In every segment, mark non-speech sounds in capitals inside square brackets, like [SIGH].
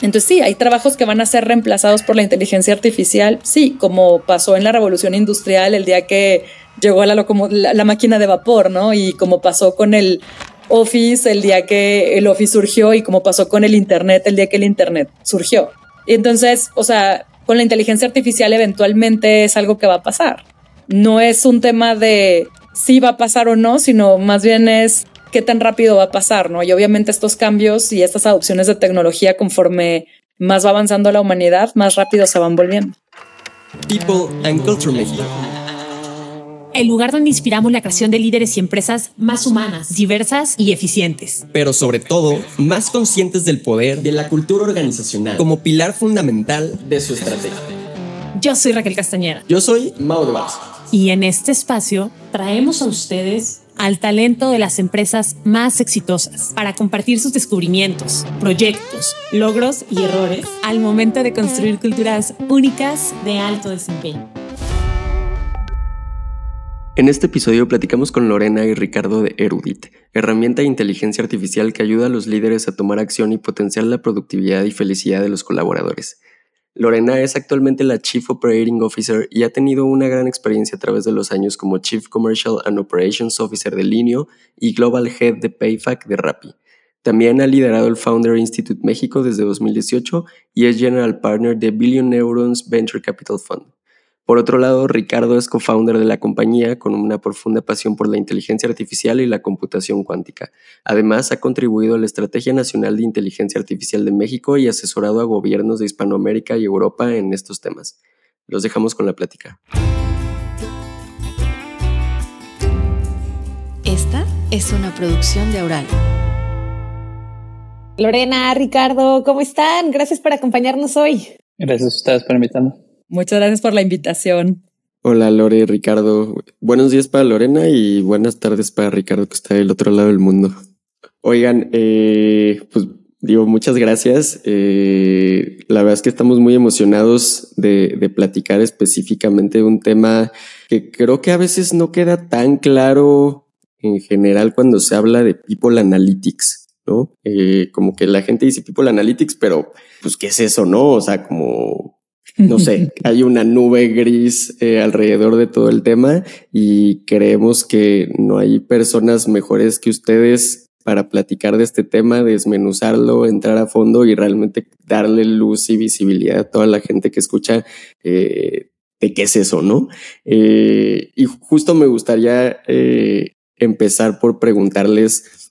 Entonces sí, hay trabajos que van a ser reemplazados por la inteligencia artificial, sí, como pasó en la revolución industrial el día que llegó la, máquina de vapor, ¿no? Y como pasó con el Office el día que el Office surgió y como pasó con el Internet el día que el Internet surgió. Y entonces, o sea, con la inteligencia artificial eventualmente es algo que va a pasar. No es un tema de si va a pasar o no, sino más bien es qué tan rápido va a pasar, ¿no? Y obviamente estos cambios y estas adopciones de tecnología conforme más va avanzando la humanidad, más rápido se van volviendo. People and Culture México. El lugar donde inspiramos la creación de líderes y empresas más humanas, diversas y eficientes. Pero sobre todo, más conscientes del poder de la cultura organizacional como pilar fundamental de su estrategia. Yo soy Raquel Castañera. Yo soy Mau de Barça. Y en este espacio traemos a ustedes al talento de las empresas más exitosas para compartir sus descubrimientos, proyectos, logros y errores al momento de construir culturas únicas de alto desempeño. En este episodio platicamos con Lorena y Ricardo de Erudit, herramienta de inteligencia artificial que ayuda a los líderes a tomar acción y potenciar la productividad y felicidad de los colaboradores. Lorena es actualmente la Chief Operating Officer y ha tenido una gran experiencia a través de los años como Chief Commercial and Operations Officer de Linio y Global Head de PayFac de Rappi. También ha liderado el Founder Institute México desde 2018 y es General Partner de Billion Neurons Venture Capital Fund. Por otro lado, Ricardo es co-founder de la compañía con una profunda pasión por la inteligencia artificial y la computación cuántica. Además, ha contribuido a la Estrategia Nacional de Inteligencia Artificial de México y asesorado a gobiernos de Hispanoamérica y Europa en estos temas. Los dejamos con la plática. Esta es una producción de Aural. Lorena, Ricardo, ¿cómo están? Gracias por acompañarnos hoy. Gracias a ustedes por invitarnos. Muchas gracias por la invitación. Hola Lore, Ricardo. Buenos días para Lorena y buenas tardes para Ricardo que está del otro lado del mundo. Oigan, eh, pues digo muchas gracias. Eh, la verdad es que estamos muy emocionados de, de platicar específicamente un tema que creo que a veces no queda tan claro en general cuando se habla de People Analytics. ¿no? Eh, como que la gente dice People Analytics, pero pues, ¿qué es eso, no? O sea, como no sé, hay una nube gris eh, alrededor de todo el tema y creemos que no hay personas mejores que ustedes para platicar de este tema, desmenuzarlo, entrar a fondo y realmente darle luz y visibilidad a toda la gente que escucha eh, de qué es eso, ¿no? Eh, y justo me gustaría empezar por preguntarles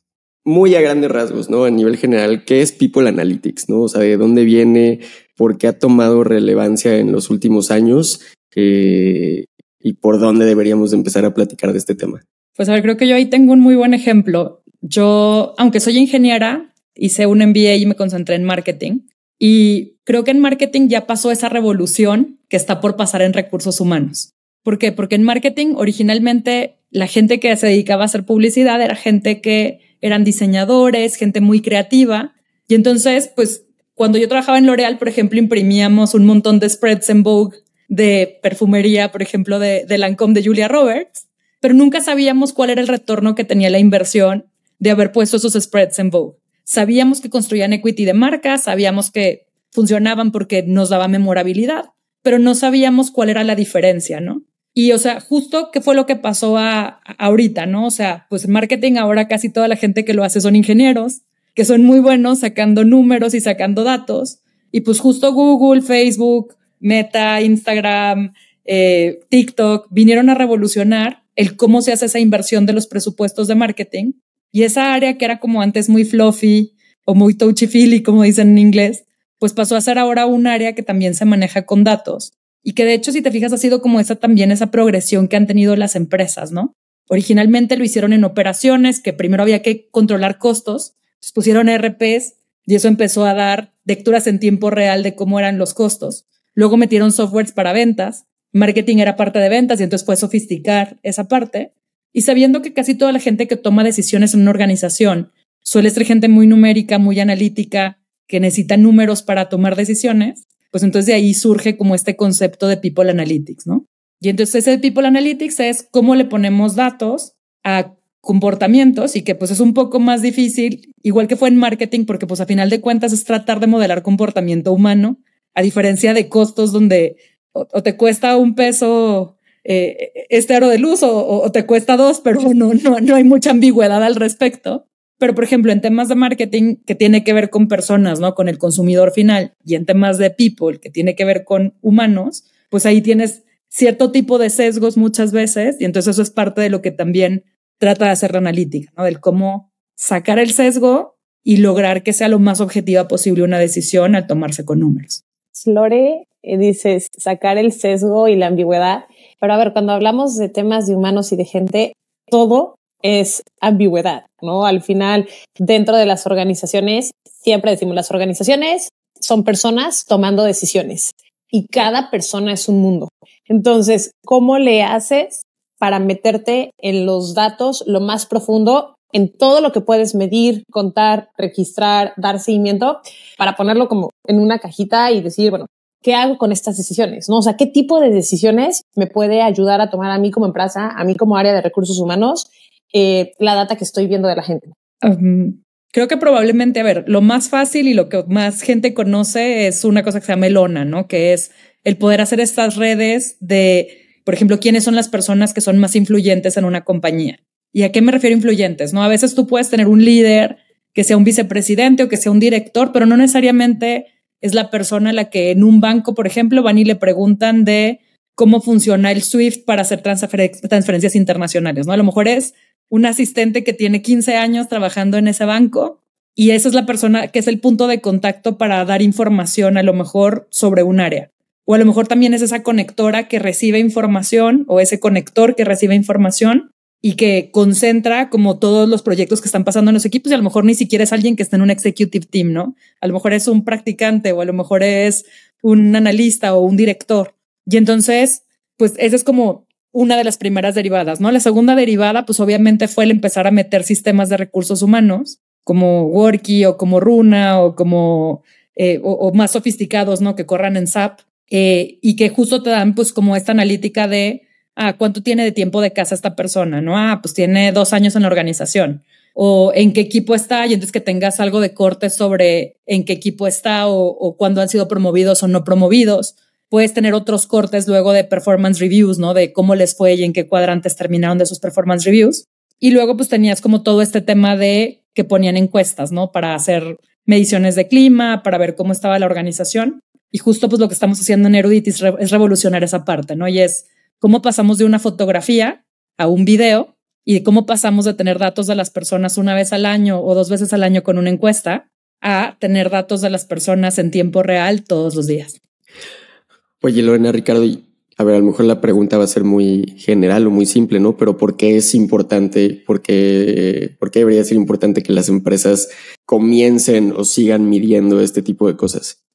muy a grandes rasgos, ¿no? A nivel general, ¿qué es People Analytics, ¿no? O sea, ¿de dónde viene? Por qué ha tomado relevancia en los últimos años eh, y por dónde deberíamos empezar a platicar de este tema. Pues a ver, creo que yo ahí tengo un muy buen ejemplo. Yo, aunque soy ingeniera, hice un MBA y me concentré en marketing. Y creo que en marketing ya pasó esa revolución que está por pasar en recursos humanos. ¿Por qué? Porque en marketing originalmente la gente que se dedicaba a hacer publicidad era gente que eran diseñadores, gente muy creativa. Y entonces, pues cuando yo trabajaba en L'Oreal, por ejemplo, imprimíamos un montón de spreads en Vogue de perfumería, por ejemplo, de, de Lancôme de Julia Roberts, pero nunca sabíamos cuál era el retorno que tenía la inversión de haber puesto esos spreads en Vogue. Sabíamos que construían equity de marca, sabíamos que funcionaban porque nos daba memorabilidad, pero no sabíamos cuál era la diferencia, ¿no? Y, o sea, justo qué fue lo que pasó a, ahorita, ¿no? O sea, pues marketing ahora casi toda la gente que lo hace son ingenieros, que son muy buenos sacando números y sacando datos. Y pues justo Google, Facebook, Meta, Instagram, eh, TikTok vinieron a revolucionar el cómo se hace esa inversión de los presupuestos de marketing. Y esa área que era como antes muy fluffy o muy touchy-feely, como dicen en inglés, pues pasó a ser ahora un área que también se maneja con datos. Y que de hecho, si te fijas, ha sido como esa también esa progresión que han tenido las empresas, ¿no? Originalmente lo hicieron en operaciones, que primero había que controlar costos, entonces pusieron RPs y eso empezó a dar lecturas en tiempo real de cómo eran los costos. Luego metieron softwares para ventas. Marketing era parte de ventas y entonces fue sofisticar esa parte. Y sabiendo que casi toda la gente que toma decisiones en una organización suele ser gente muy numérica, muy analítica, que necesita números para tomar decisiones, pues entonces de ahí surge como este concepto de People Analytics, ¿no? Y entonces ese People Analytics es cómo le ponemos datos a comportamientos y que pues es un poco más difícil, igual que fue en marketing, porque pues a final de cuentas es tratar de modelar comportamiento humano, a diferencia de costos donde o, te cuesta un peso eh, este aro de luz o, te cuesta dos, pero no, no, no hay mucha ambigüedad al respecto. Pero, por ejemplo, en temas de marketing que tiene que ver con personas, ¿no? Con el consumidor final y en temas de people que tiene que ver con humanos, pues ahí tienes cierto tipo de sesgos muchas veces y entonces eso es parte de lo que también trata de hacer la analítica, ¿no? Del cómo sacar el sesgo y lograr que sea lo más objetiva posible una decisión al tomarse con números. Flore, eh, dices sacar el sesgo y la ambigüedad, pero a ver, cuando hablamos de temas de humanos y de gente, todo es ambigüedad, ¿no? Al final, dentro de las organizaciones, siempre decimos, las organizaciones son personas tomando decisiones y cada persona es un mundo. Entonces, ¿cómo le haces para meterte en los datos lo más profundo en todo lo que puedes medir, contar, registrar, dar seguimiento, para ponerlo como en una cajita y decir, bueno, ¿qué hago con estas decisiones? ¿No? O sea, ¿qué tipo de decisiones me puede ayudar a tomar a mí como empresa, a mí como área de recursos humanos, eh, la data que estoy viendo de la gente? creo que probablemente, a ver, lo más fácil y lo que más gente conoce es una cosa que se llama Elona, ¿no? Que es el poder hacer estas redes de por ejemplo, quiénes son las personas que son más influyentes en una compañía. ¿Y a qué me refiero influyentes? No, a veces tú puedes tener un líder que sea un vicepresidente o que sea un director, pero no necesariamente es la persona la que en un banco, por ejemplo, van y le preguntan de cómo funciona el SWIFT para hacer transferencias internacionales, ¿no? A lo mejor es un asistente que tiene 15 años trabajando en ese banco y esa es la persona que es el punto de contacto para dar información a lo mejor sobre un área. O a lo mejor también es esa conectora que recibe información o ese conector que recibe información y que concentra como todos los proyectos que están pasando en los equipos y a lo mejor ni siquiera es alguien que esté en un executive team, ¿no? A lo mejor es un practicante o a lo mejor es un analista o un director. Y entonces, pues esa es como una de las primeras derivadas, ¿no? La segunda derivada, pues obviamente fue el empezar a meter sistemas de recursos humanos como Worky o como Runa o como eh, o, más sofisticados, ¿no? Que corran en SAP eh, y que justo te dan pues como esta analítica de, ah, ¿cuánto tiene de tiempo de casa esta persona? ¿No? Ah, pues tiene dos años en la organización o en qué equipo está y entonces que tengas algo de corte sobre en qué equipo está o, o cuándo han sido promovidos o no promovidos. Puedes tener otros cortes luego de performance reviews, ¿no? De cómo les fue y en qué cuadrantes terminaron de sus performance reviews. Y luego pues tenías como todo este tema de que ponían encuestas, ¿no? Para hacer mediciones de clima, para ver cómo estaba la organización. Y justo pues lo que estamos haciendo en Eruditis es revolucionar esa parte, ¿no? Y es cómo pasamos de una fotografía a un video y cómo pasamos de tener datos de las personas una vez al año o dos veces al año con una encuesta a tener datos de las personas en tiempo real todos los días. Oye, Lorena, Ricardo, a ver, a lo mejor la pregunta va a ser muy general o muy simple, ¿no? Pero ¿por qué es importante, por qué, por qué debería ser importante que las empresas comiencen o sigan midiendo este tipo de cosas?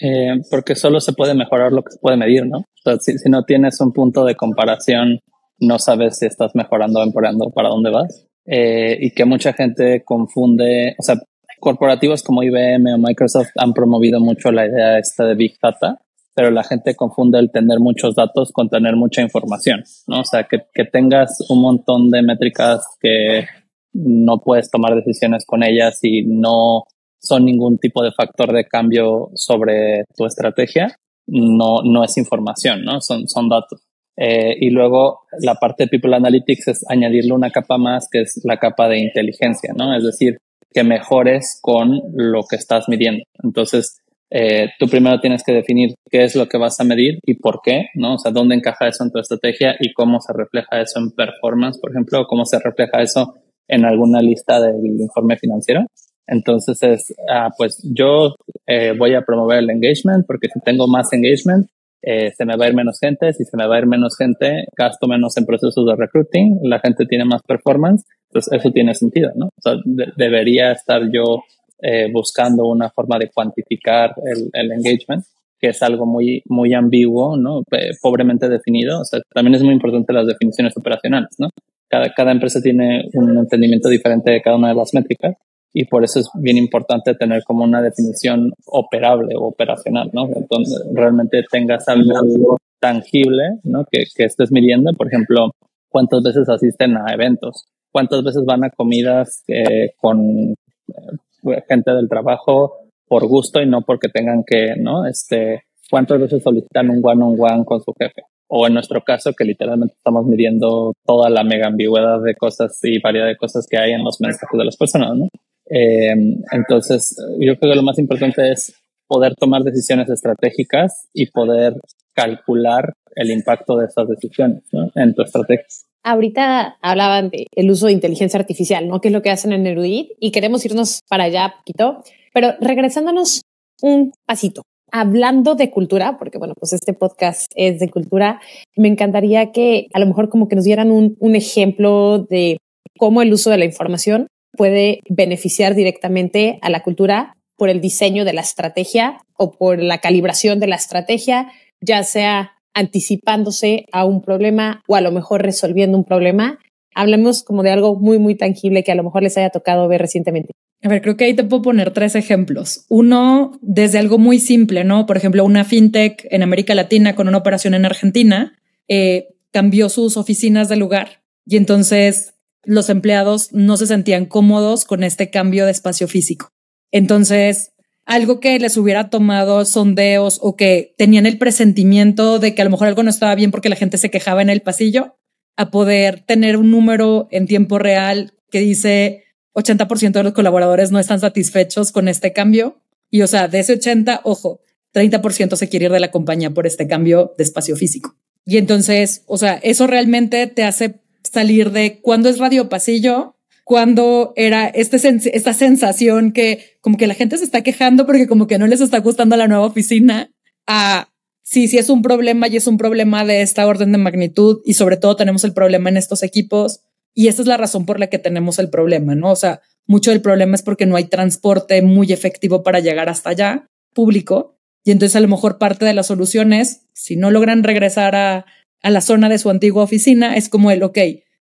Eh, porque solo se puede mejorar lo que se puede medir, ¿no? O sea, si, no tienes un punto de comparación, no sabes si estás mejorando o empeorando para dónde vas. Eh, y que mucha gente confunde, o sea, corporativos como IBM o Microsoft han promovido mucho la idea esta de Big Data, pero la gente confunde el tener muchos datos con tener mucha información, ¿no? O sea, que, que tengas un montón de métricas que no puedes tomar decisiones con ellas y no son ningún tipo de factor de cambio sobre tu estrategia, no, no es información, ¿no? Son, son datos. Eh, y luego la parte de People Analytics es añadirle una capa más que es la capa de inteligencia, ¿no? Es decir, que mejores con lo que estás midiendo. Entonces, eh, tú primero tienes que definir qué es lo que vas a medir y por qué, ¿no? O sea, dónde encaja eso en tu estrategia y cómo se refleja eso en performance, por ejemplo, o cómo se refleja eso en alguna lista del informe financiero. Entonces es, ah, pues yo eh, voy a promover el engagement porque si tengo más engagement, eh, se me va a ir menos gente. Si se me va a ir menos gente, gasto menos en procesos de recruiting, la gente tiene más performance. Entonces eso tiene sentido, ¿no? O sea, debería estar yo eh, buscando una forma de cuantificar el, el, engagement, que es algo muy, muy ambiguo, ¿no? pobremente definido. O sea, también es muy importante las definiciones operacionales, ¿no? Cada, cada empresa tiene un entendimiento diferente de cada una de las métricas y por eso es bien importante tener como una definición operable o operacional, ¿no? Donde realmente tengas algo tangible, ¿no? Que, que estés midiendo. Por ejemplo, cuántas veces asisten a eventos, cuántas veces van a comidas eh, con eh, gente del trabajo por gusto y no porque tengan que, ¿no? Este, cuántas veces solicitan un one-on-one con su jefe. O en nuestro caso, que literalmente estamos midiendo toda la mega ambigüedad de cosas y variedad de cosas que hay en los mensajes de las personas, ¿no? Eh, entonces, yo creo que lo más importante es poder tomar decisiones estratégicas y poder calcular el impacto de esas decisiones en tu estrategia. Ahorita hablaban del uso de inteligencia artificial, ¿no? Que es lo que hacen en Erudit y queremos irnos para allá poquito, pero regresándonos un pasito, hablando de cultura, porque bueno, pues este podcast es de cultura, me encantaría que a lo mejor como que nos dieran un, un ejemplo de cómo el uso de la información puede beneficiar directamente a la cultura por el diseño de la estrategia o por la calibración de la estrategia, ya sea anticipándose a un problema o a lo mejor resolviendo un problema. Hablemos como de algo muy, muy tangible que a lo mejor les haya tocado ver recientemente. A ver, creo que ahí te puedo poner tres ejemplos. Uno, desde algo muy simple, ¿no? Por ejemplo, una fintech en América Latina con una operación en Argentina eh, cambió sus oficinas de lugar y entonces los empleados no se sentían cómodos con este cambio de espacio físico. Entonces, algo que les hubiera tomado sondeos o que tenían el presentimiento de que a lo mejor algo no estaba bien porque la gente se quejaba en el pasillo, a poder tener un número en tiempo real que dice 80% de los colaboradores no están satisfechos con este cambio. Y o sea, de ese 80, ojo, 30% se quiere ir de la compañía por este cambio de espacio físico. Y entonces, o sea, eso realmente te hace salir de cuándo es radio pasillo cuando era este esta sensación que como que la gente se está quejando porque como que no les está gustando la nueva oficina, a sí, sí es un problema y es un problema de esta orden de magnitud y sobre todo tenemos el problema en estos equipos y esa es la razón por la que tenemos el problema, ¿no? O sea, mucho del problema es porque no hay transporte muy efectivo para llegar hasta allá, público, y entonces a lo mejor parte de la solución es, si no logran regresar a, a la zona de su antigua oficina, es como el, ok,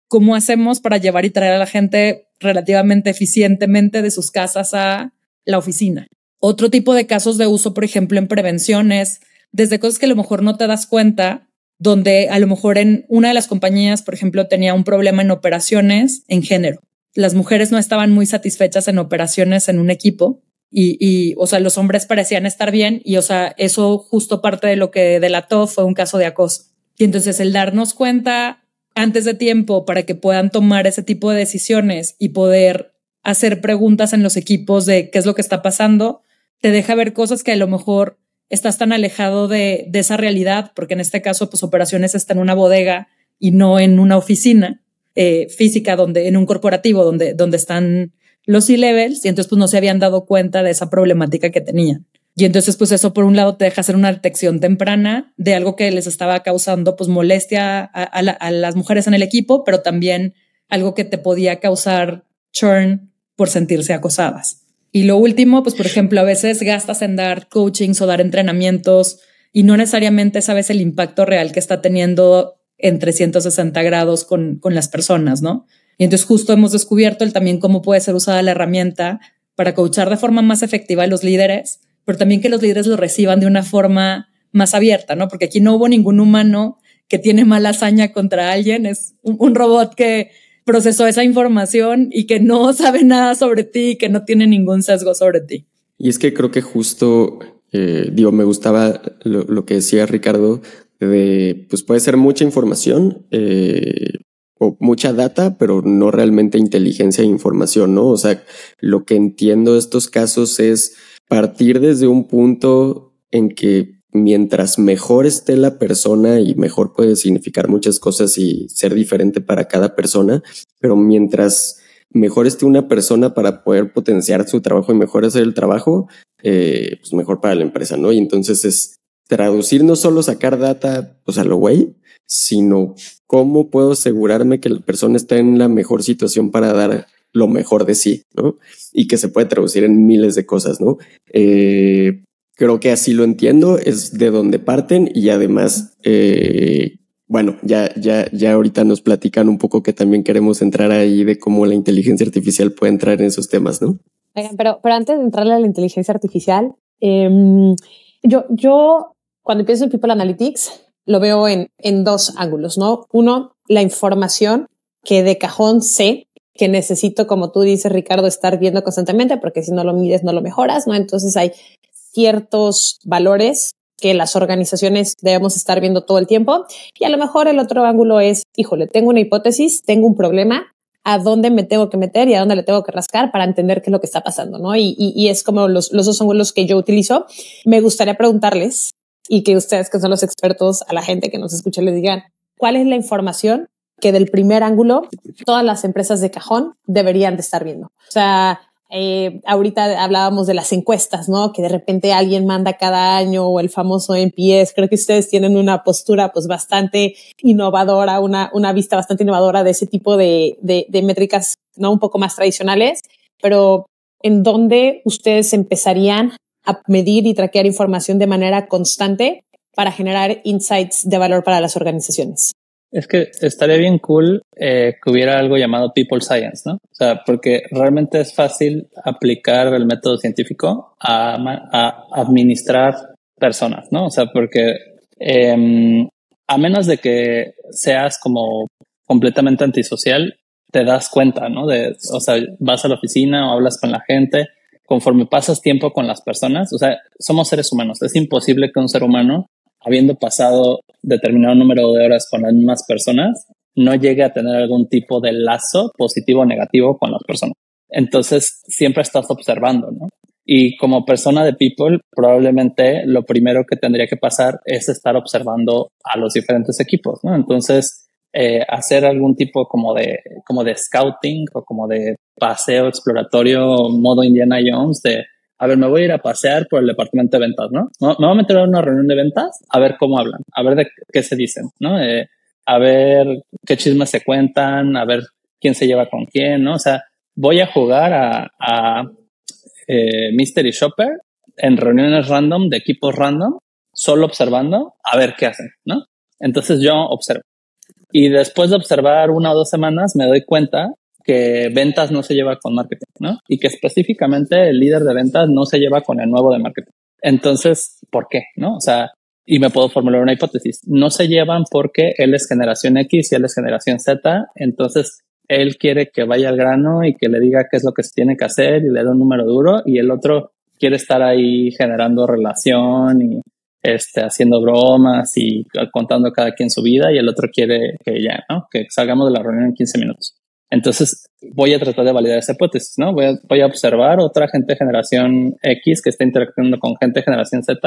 ¿cómo hacemos para llevar y traer a la gente relativamente eficientemente de sus casas a la oficina? Otro tipo de casos de uso, por ejemplo, en prevención es desde cosas que a lo mejor no te das cuenta, donde a lo mejor en una de las compañías, por ejemplo, tenía un problema en operaciones en género. Las mujeres no estaban muy satisfechas en operaciones en un equipo y, y, o sea, los hombres parecían estar bien y, o sea, eso justo parte de lo que delató fue un caso de acoso. Y entonces el darnos cuenta antes de tiempo para que puedan tomar ese tipo de decisiones y poder hacer preguntas en los equipos de qué es lo que está pasando, te deja ver cosas que a lo mejor estás tan alejado de, esa realidad, porque en este caso, pues operaciones está en una bodega y no en una oficina eh, física, donde en un corporativo donde, donde están los C-levels, y entonces pues no se habían dado cuenta de esa problemática que tenían. Y entonces, pues eso por un lado te deja hacer una detección temprana de algo que les estaba causando pues molestia a, las mujeres en el equipo, pero también algo que te podía causar churn por sentirse acosadas. Y lo último, pues por ejemplo, a veces gastas en dar coachings o dar entrenamientos y no necesariamente sabes el impacto real que está teniendo en 360 grados con, con las personas, ¿no? Y entonces justo hemos descubierto el también cómo puede ser usada la herramienta para coachar de forma más efectiva a los líderes pero también que los líderes lo reciban de una forma más abierta, ¿no? Porque aquí no hubo ningún humano que tiene mala hazaña contra alguien, es un, robot que procesó esa información y que no [LAUGHS] sabe nada sobre ti, que no tiene ningún sesgo sobre ti. Y es que creo que justo, eh, digo, me gustaba lo, que decía Ricardo, de, pues puede ser mucha información eh, o mucha data, pero no realmente inteligencia e información, ¿no? O sea, lo que entiendo de estos casos es partir desde un punto en que mientras mejor esté la persona y mejor puede significar muchas cosas y ser diferente para cada persona, pero mientras mejor esté una persona para poder potenciar su trabajo y mejor hacer el trabajo, eh, pues mejor para la empresa, ¿no? Y entonces es traducir no solo sacar data, pues a lo güey, sino cómo puedo asegurarme que la persona está en la mejor situación para dar lo mejor de sí, ¿no? Y que se puede traducir en miles de cosas, ¿no? Eh, creo que así lo entiendo, es de donde parten y además, eh, bueno, ya, ya, ya ahorita nos platican un poco que también queremos entrar ahí de cómo la inteligencia artificial puede entrar en esos temas, ¿no? pero, pero antes de entrarle a la inteligencia artificial, em, yo, yo cuando pienso en People Analytics, lo veo en, en dos ángulos, ¿no? Uno, la información que de cajón sé que necesito, como tú dices, Ricardo, estar viendo constantemente, porque si no lo mides, no lo mejoras, ¿no? Entonces hay ciertos valores que las organizaciones debemos estar viendo todo el tiempo. Y a lo mejor el otro ángulo es, híjole, tengo una hipótesis, tengo un problema, a dónde me tengo que meter y a dónde le tengo que rascar para entender qué es lo que está pasando, ¿no? Y, y, es como los, los dos ángulos que yo utilizo. Me gustaría preguntarles y que ustedes, que son los expertos, a la gente que nos escucha, les digan, ¿cuál es la información que del primer ángulo todas las empresas de cajón deberían de estar viendo? O sea, eh, ahorita hablábamos de las encuestas, ¿no? Que de repente alguien manda cada año o el famoso NPS. Creo que ustedes tienen una postura pues bastante innovadora, una, una vista bastante innovadora de ese tipo de, de, de métricas, ¿no? Un poco más tradicionales, pero ¿en dónde ustedes empezarían a medir y traquear información de manera constante para generar insights de valor para las organizaciones? Es que estaría bien cool eh, que hubiera algo llamado People Science, ¿no? O sea, porque realmente es fácil aplicar el método científico a, administrar personas, ¿no? O sea, porque eh, a menos de que seas como completamente antisocial, te das cuenta, ¿no? De, o sea, vas a la oficina o hablas con la gente, conforme pasas tiempo con las personas, o sea, somos seres humanos, es imposible que un ser humano habiendo pasado determinado número de horas con las mismas personas, no llegue a tener algún tipo de lazo positivo o negativo con las personas. Entonces, siempre estás observando, ¿no? Y como persona de people, probablemente lo primero que tendría que pasar es estar observando a los diferentes equipos, ¿no? Entonces, eh, hacer algún tipo como de, como de scouting o como de paseo exploratorio modo Indiana Jones de a ver, me voy a ir a pasear por el departamento de ventas, ¿no? Me voy a meter a una reunión de ventas a ver cómo hablan, a ver de qué se dicen, ¿no? Eh, a ver qué chismes se cuentan, a ver quién se lleva con quién, ¿no? O sea, voy a jugar a, a eh, Mystery Shopper en reuniones random de equipos random, solo observando a ver qué hacen, ¿no? Entonces yo observo. Y después de observar una o dos semanas me doy cuenta que ventas no se lleva con marketing, ¿no? Y que específicamente el líder de ventas no se lleva con el nuevo de marketing. Entonces, ¿por qué? ¿No? O sea, y me puedo formular una hipótesis. No se llevan porque él es generación X y él es generación Z. Entonces, él quiere que vaya al grano y que le diga qué es lo que se tiene que hacer y le dé un número duro y el otro quiere estar ahí generando relación y este, haciendo bromas y contando cada quien su vida y el otro quiere que ya, ¿no? Que salgamos de la reunión en 15 minutos. Entonces voy a tratar de validar esa hipótesis, ¿no? Voy a, voy a observar otra gente generación X que está interactuando con gente generación Z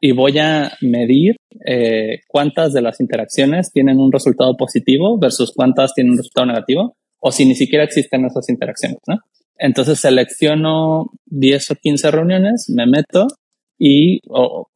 y voy a medir eh, cuántas de las interacciones tienen un resultado positivo versus cuántas tienen un resultado negativo o si ni siquiera existen esas interacciones, ¿no? Entonces selecciono 10 o 15 reuniones, me meto y,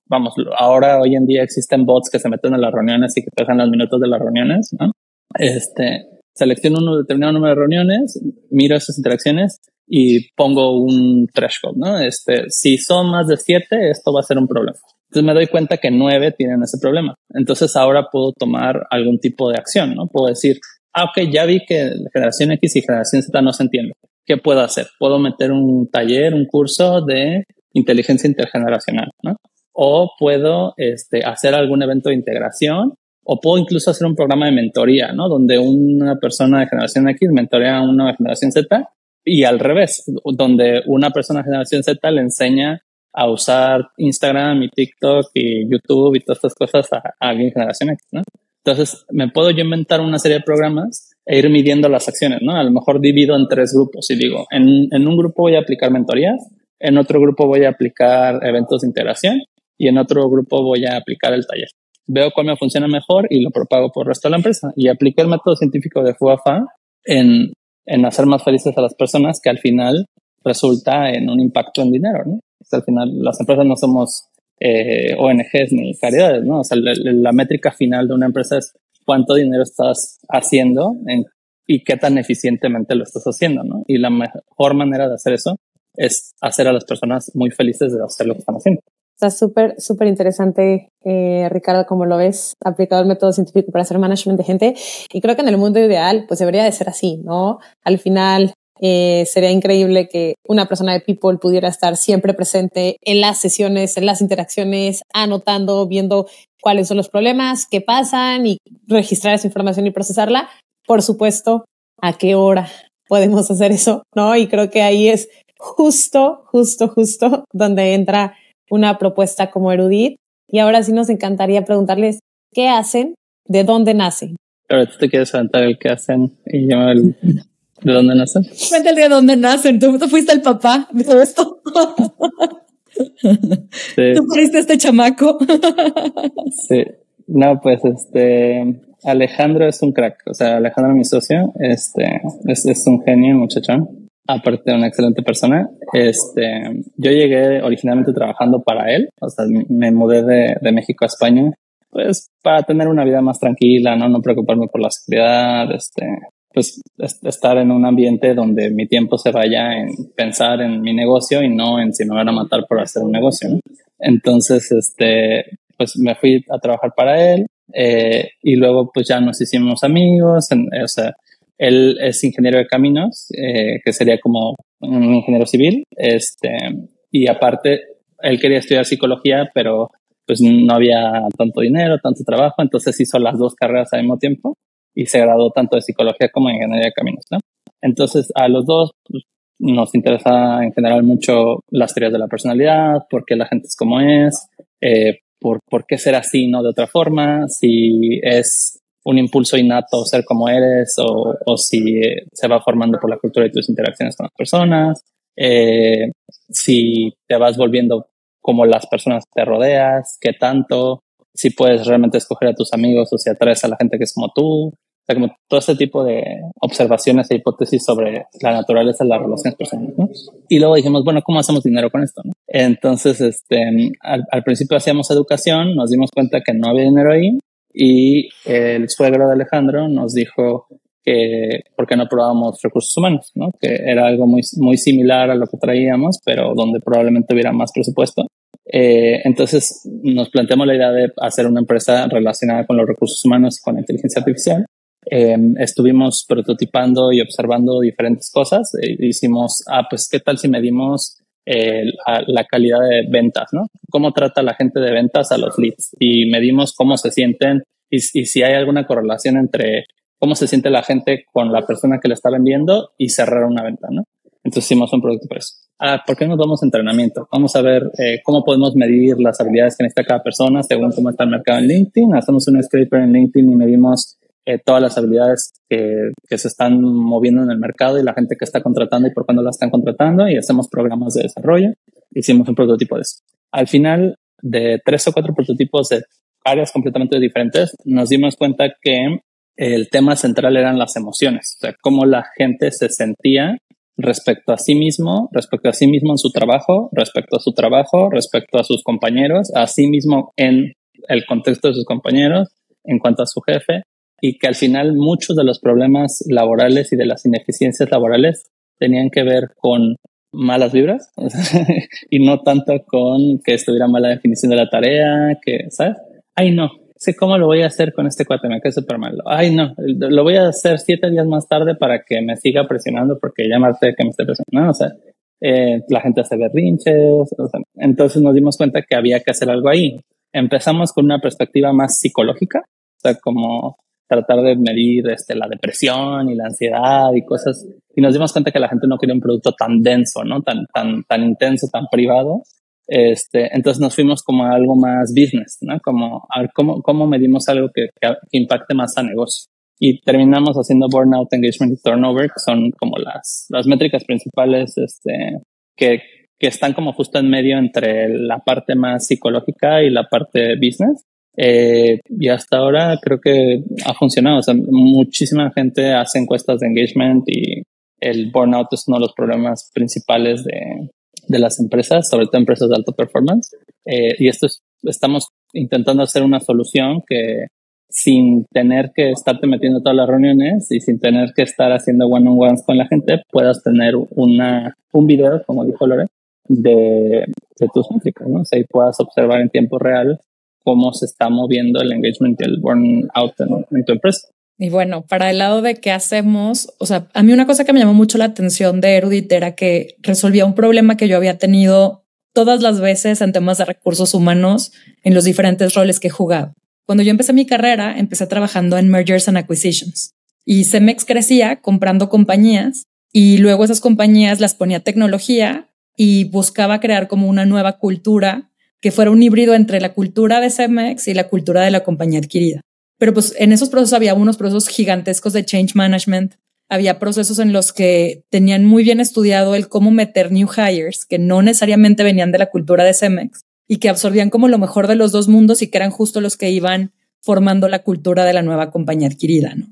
vamos, ahora hoy en día existen bots que se meten en las reuniones y que pesan los minutos de las reuniones, ¿no? Este, selecciono un determinado número de reuniones, miro esas interacciones y pongo un threshold, ¿no? Este, si son más de siete, esto va a ser un problema. Entonces me doy cuenta que nueve tienen ese problema. Entonces ahora puedo tomar algún tipo de acción, ¿no? Puedo decir, ah, ok, ya vi que generación X y generación Z no se entienden. ¿Qué puedo hacer? Puedo meter un taller, un curso de inteligencia intergeneracional, ¿no? O puedo este, hacer algún evento de integración o puedo incluso hacer un programa de mentoría, ¿no? Donde una persona de generación X mentorea a una de generación Z y al revés, donde una persona de generación Z le enseña a usar Instagram y TikTok y YouTube y todas estas cosas a, alguien de generación X, ¿no? Entonces, me puedo yo inventar una serie de programas e ir midiendo las acciones, ¿no? A lo mejor divido en tres grupos y digo, en, en un grupo voy a aplicar mentorías, en otro grupo voy a aplicar eventos de integración y en otro grupo voy a aplicar el taller veo cuál me funciona mejor y lo propago por el resto de la empresa. Y apliqué el método científico de FUAFA en, en hacer más felices a las personas que al final resulta en un impacto en dinero, ¿no? al final las empresas no somos eh, ONGs ni caridades, ¿no? O sea, la, métrica final de una empresa es cuánto dinero estás haciendo y qué tan eficientemente lo estás haciendo, ¿no? Y la mejor manera de hacer eso es hacer a las personas muy felices de hacer lo que están haciendo. Está súper, súper interesante, eh, Ricardo, como lo ves, aplicado el método científico para hacer management de gente. Y creo que en el mundo ideal, pues debería de ser así, ¿no? Al final, eh, sería increíble que una persona de People pudiera estar siempre presente en las sesiones, en las interacciones, anotando, viendo cuáles son los problemas, qué pasan y registrar esa información y procesarla. Por supuesto, a qué hora podemos hacer eso, ¿no? Y creo que ahí es justo, justo, justo donde entra una propuesta como Erudit. Y ahora sí nos encantaría preguntarles qué hacen, de dónde nacen. Ahora tú te quieres aventar el qué hacen y yo el de dónde nacen. Cuéntale de dónde nacen. Tú, fuiste el papá de todo esto. Tú fuiste este chamaco. sí. No, pues este Alejandro es un crack. O sea, Alejandro, mi socio, este es, es un genio, muchachón aparte de una excelente persona. Este, yo llegué originalmente trabajando para él, o sea, me mudé de, México a España, pues para tener una vida más tranquila, no, no preocuparme por la seguridad, este, pues estar en un ambiente donde mi tiempo se vaya en pensar en mi negocio y no en si me van a matar por hacer un negocio. Entonces, este, pues me fui a trabajar para él eh, y luego pues ya nos hicimos amigos, o sea, él es ingeniero de caminos, eh, que sería como un ingeniero civil, este, y aparte, él quería estudiar psicología, pero pues no había tanto dinero, tanto trabajo, entonces hizo las dos carreras al mismo tiempo y se graduó tanto de psicología como de ingeniería de caminos, ¿no? Entonces, a los dos pues, nos interesa en general mucho las teorías de la personalidad, por qué la gente es como es, eh, por, por qué ser así, no de otra forma, si es un impulso innato ser como eres o, o si se va formando por la cultura de tus interacciones con las personas, eh, si te vas volviendo como las personas te rodeas, qué tanto, si puedes realmente escoger a tus amigos o si atraes a la gente que es como tú. O sea, como todo ese tipo de observaciones e hipótesis sobre la naturaleza de las relaciones personales. ¿no? Y luego dijimos, bueno, ¿cómo hacemos dinero con esto? No? Entonces, este, al, al, principio hacíamos educación, nos dimos cuenta que no había dinero ahí y el suegro de Alejandro nos dijo que por qué no probábamos recursos humanos, ¿no? que era algo muy, muy similar a lo que traíamos, pero donde probablemente hubiera más presupuesto. Eh, entonces nos planteamos la idea de hacer una empresa relacionada con los recursos humanos y con la inteligencia artificial. Eh, estuvimos prototipando y observando diferentes cosas. Eh, hicimos, ah, pues, ¿qué tal si medimos eh, la, calidad de ventas, ¿no? Cómo trata la gente de ventas a los leads y medimos cómo se sienten y, si hay alguna correlación entre cómo se siente la gente con la persona que le está vendiendo y cerrar una venta, ¿no? Entonces hicimos un producto por eso. Ah, ¿por qué no damos entrenamiento? Vamos a ver eh, cómo podemos medir las habilidades que necesita cada persona según cómo está el mercado en LinkedIn. Hacemos un scraper en LinkedIn y medimos eh, todas las habilidades que, que, se están moviendo en el mercado y la gente que está contratando y por cuándo la están contratando y hacemos programas de desarrollo. Hicimos un prototipo de eso. Al final de tres o cuatro prototipos de áreas completamente diferentes, nos dimos cuenta que el tema central eran las emociones, o sea, cómo la gente se sentía respecto a sí mismo, respecto a sí mismo en su trabajo, respecto a su trabajo, respecto a sus compañeros, a sí mismo en el contexto de sus compañeros, en cuanto a su jefe, y que al final muchos de los problemas laborales y de las ineficiencias laborales tenían que ver con malas vibras [LAUGHS] y no tanto con que estuviera mala definición de la tarea, que, ¿sabes? Ay, no, sé cómo lo voy a hacer con este cuate, me queda súper mal. Ay, no, lo voy a hacer siete días más tarde para que me siga presionando porque ya me que me esté presionando, o sea, eh, la gente hace berrinches, o sea, entonces nos dimos cuenta que había que hacer algo ahí. Empezamos con una perspectiva más psicológica, o sea, como tratar de medir este, la depresión y la ansiedad y cosas. Y nos dimos cuenta que la gente no quería un producto tan denso, ¿no? Tan, tan, tan intenso, tan privado. Este, entonces nos fuimos como a algo más business, ¿no? Como a ver cómo, cómo medimos algo que, que, impacte más a negocio. Y terminamos haciendo burnout, engagement y turnover, que son como las, las métricas principales este, que, que están como justo en medio entre la parte más psicológica y la parte business. Eh, y hasta ahora creo que ha funcionado. O sea, muchísima gente hace encuestas de engagement y el burnout es uno de los problemas principales de, de las empresas, sobre todo empresas de alta performance. Eh, y esto es, estamos intentando hacer una solución que sin tener que estarte metiendo todas las reuniones y sin tener que estar haciendo one-on-ones con la gente, puedas tener una, un video, como dijo Lore, de, de tus métricas, ¿no? O sea, y puedas observar en tiempo real cómo se está moviendo el engagement y el burnout en, tu empresa. Y bueno, para el lado de qué hacemos, o sea, a mí una cosa que me llamó mucho la atención de Erudit era que resolvía un problema que yo había tenido todas las veces en temas de recursos humanos en los diferentes roles que he jugado. Cuando yo empecé mi carrera, empecé trabajando en mergers and acquisitions y Cemex crecía comprando compañías y luego esas compañías las ponía tecnología y buscaba crear como una nueva cultura que fuera un híbrido entre la cultura de Cemex y la cultura de la compañía adquirida. Pero pues en esos procesos había unos procesos gigantescos de change management, había procesos en los que tenían muy bien estudiado el cómo meter new hires que no necesariamente venían de la cultura de Cemex y que absorbían como lo mejor de los dos mundos y que eran justo los que iban formando la cultura de la nueva compañía adquirida, ¿no?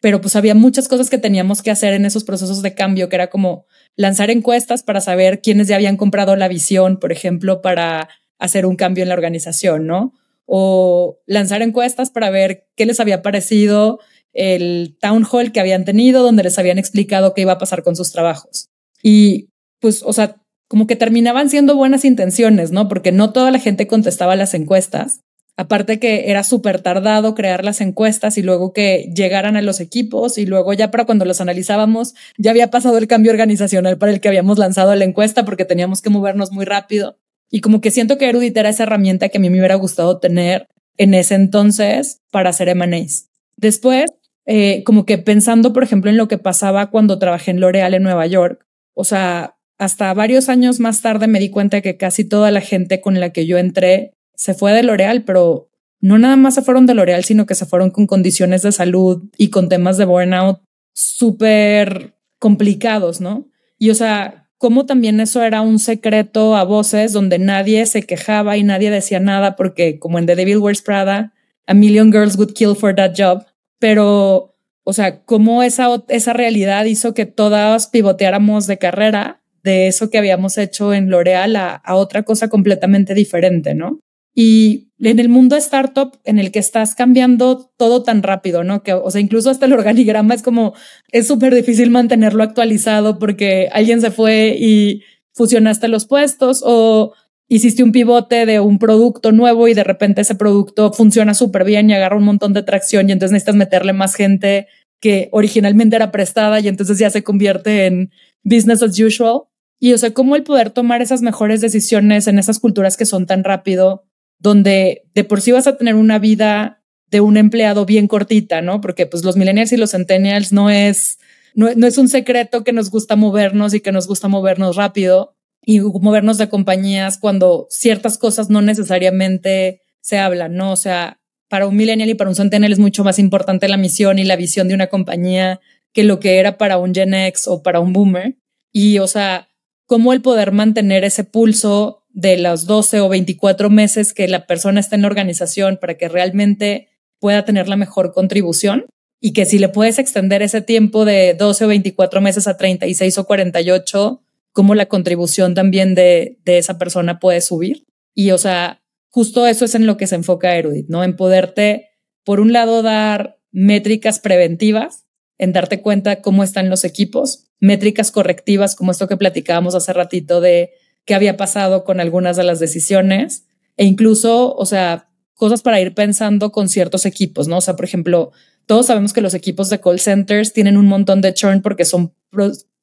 Pero pues había muchas cosas que teníamos que hacer en esos procesos de cambio, que era como lanzar encuestas para saber quiénes ya habían comprado la visión, por ejemplo, para hacer un cambio en la organización, ¿no? O lanzar encuestas para ver qué les había parecido el town hall que habían tenido, donde les habían explicado qué iba a pasar con sus trabajos. Y pues, o sea, como que terminaban siendo buenas intenciones, ¿no? Porque no toda la gente contestaba las encuestas. Aparte que era súper tardado crear las encuestas y luego que llegaran a los equipos y luego ya para cuando los analizábamos ya había pasado el cambio organizacional para el que habíamos lanzado la encuesta porque teníamos que movernos muy rápido. Y como que siento que Erudit era esa herramienta que a mí me hubiera gustado tener en ese entonces para hacer M&As. Después, eh, como que pensando, por ejemplo, en lo que pasaba cuando trabajé en L'Oreal en Nueva York, o sea, hasta varios años más tarde me di cuenta que casi toda la gente con la que yo entré se fue de L'Oreal, pero no nada más se fueron de L'Oreal, sino que se fueron con condiciones de salud y con temas de burnout súper complicados, ¿no? Y o sea, como también eso era un secreto a voces donde nadie se quejaba y nadie decía nada porque como en The Devil Wears Prada, a million girls would kill for that job, pero o sea, cómo esa, esa realidad hizo que todas pivoteáramos de carrera de eso que habíamos hecho en L'Oreal a, otra cosa completamente diferente, ¿no? Y en el mundo startup en el que estás cambiando todo tan rápido, ¿no? Que, o sea, incluso hasta el organigrama es como, es súper difícil mantenerlo actualizado porque alguien se fue y fusionaste los puestos o hiciste un pivote de un producto nuevo y de repente ese producto funciona súper bien y agarra un montón de tracción y entonces necesitas meterle más gente que originalmente era prestada y entonces ya se convierte en business as usual. Y o sea, cómo el poder tomar esas mejores decisiones en esas culturas que son tan rápido, donde de por sí vas a tener una vida de un empleado bien cortita, ¿no? Porque pues los millennials y los centennials no es, no, es un secreto que nos gusta movernos y que nos gusta movernos rápido y movernos de compañías cuando ciertas cosas no necesariamente se hablan, ¿no? O sea, para un millennial y para un centennial es mucho más importante la misión y la visión de una compañía que lo que era para un Gen X o para un boomer. Y, o sea, cómo el poder mantener ese pulso de los 12 o 24 meses que la persona está en organización para que realmente pueda tener la mejor contribución y que si le puedes extender ese tiempo de 12 o 24 meses a 36 o 48, cómo la contribución también de, de esa persona puede subir. Y, o sea, justo eso es en lo que se enfoca Erudit, ¿no? En poderte, por un lado, dar métricas preventivas, en darte cuenta cómo están los equipos, métricas correctivas, como esto que platicábamos hace ratito de qué había pasado con algunas de las decisiones, e incluso, o sea, cosas para ir pensando con ciertos equipos, ¿no? O sea, por ejemplo, todos sabemos que los equipos de call centers tienen un montón de churn porque son,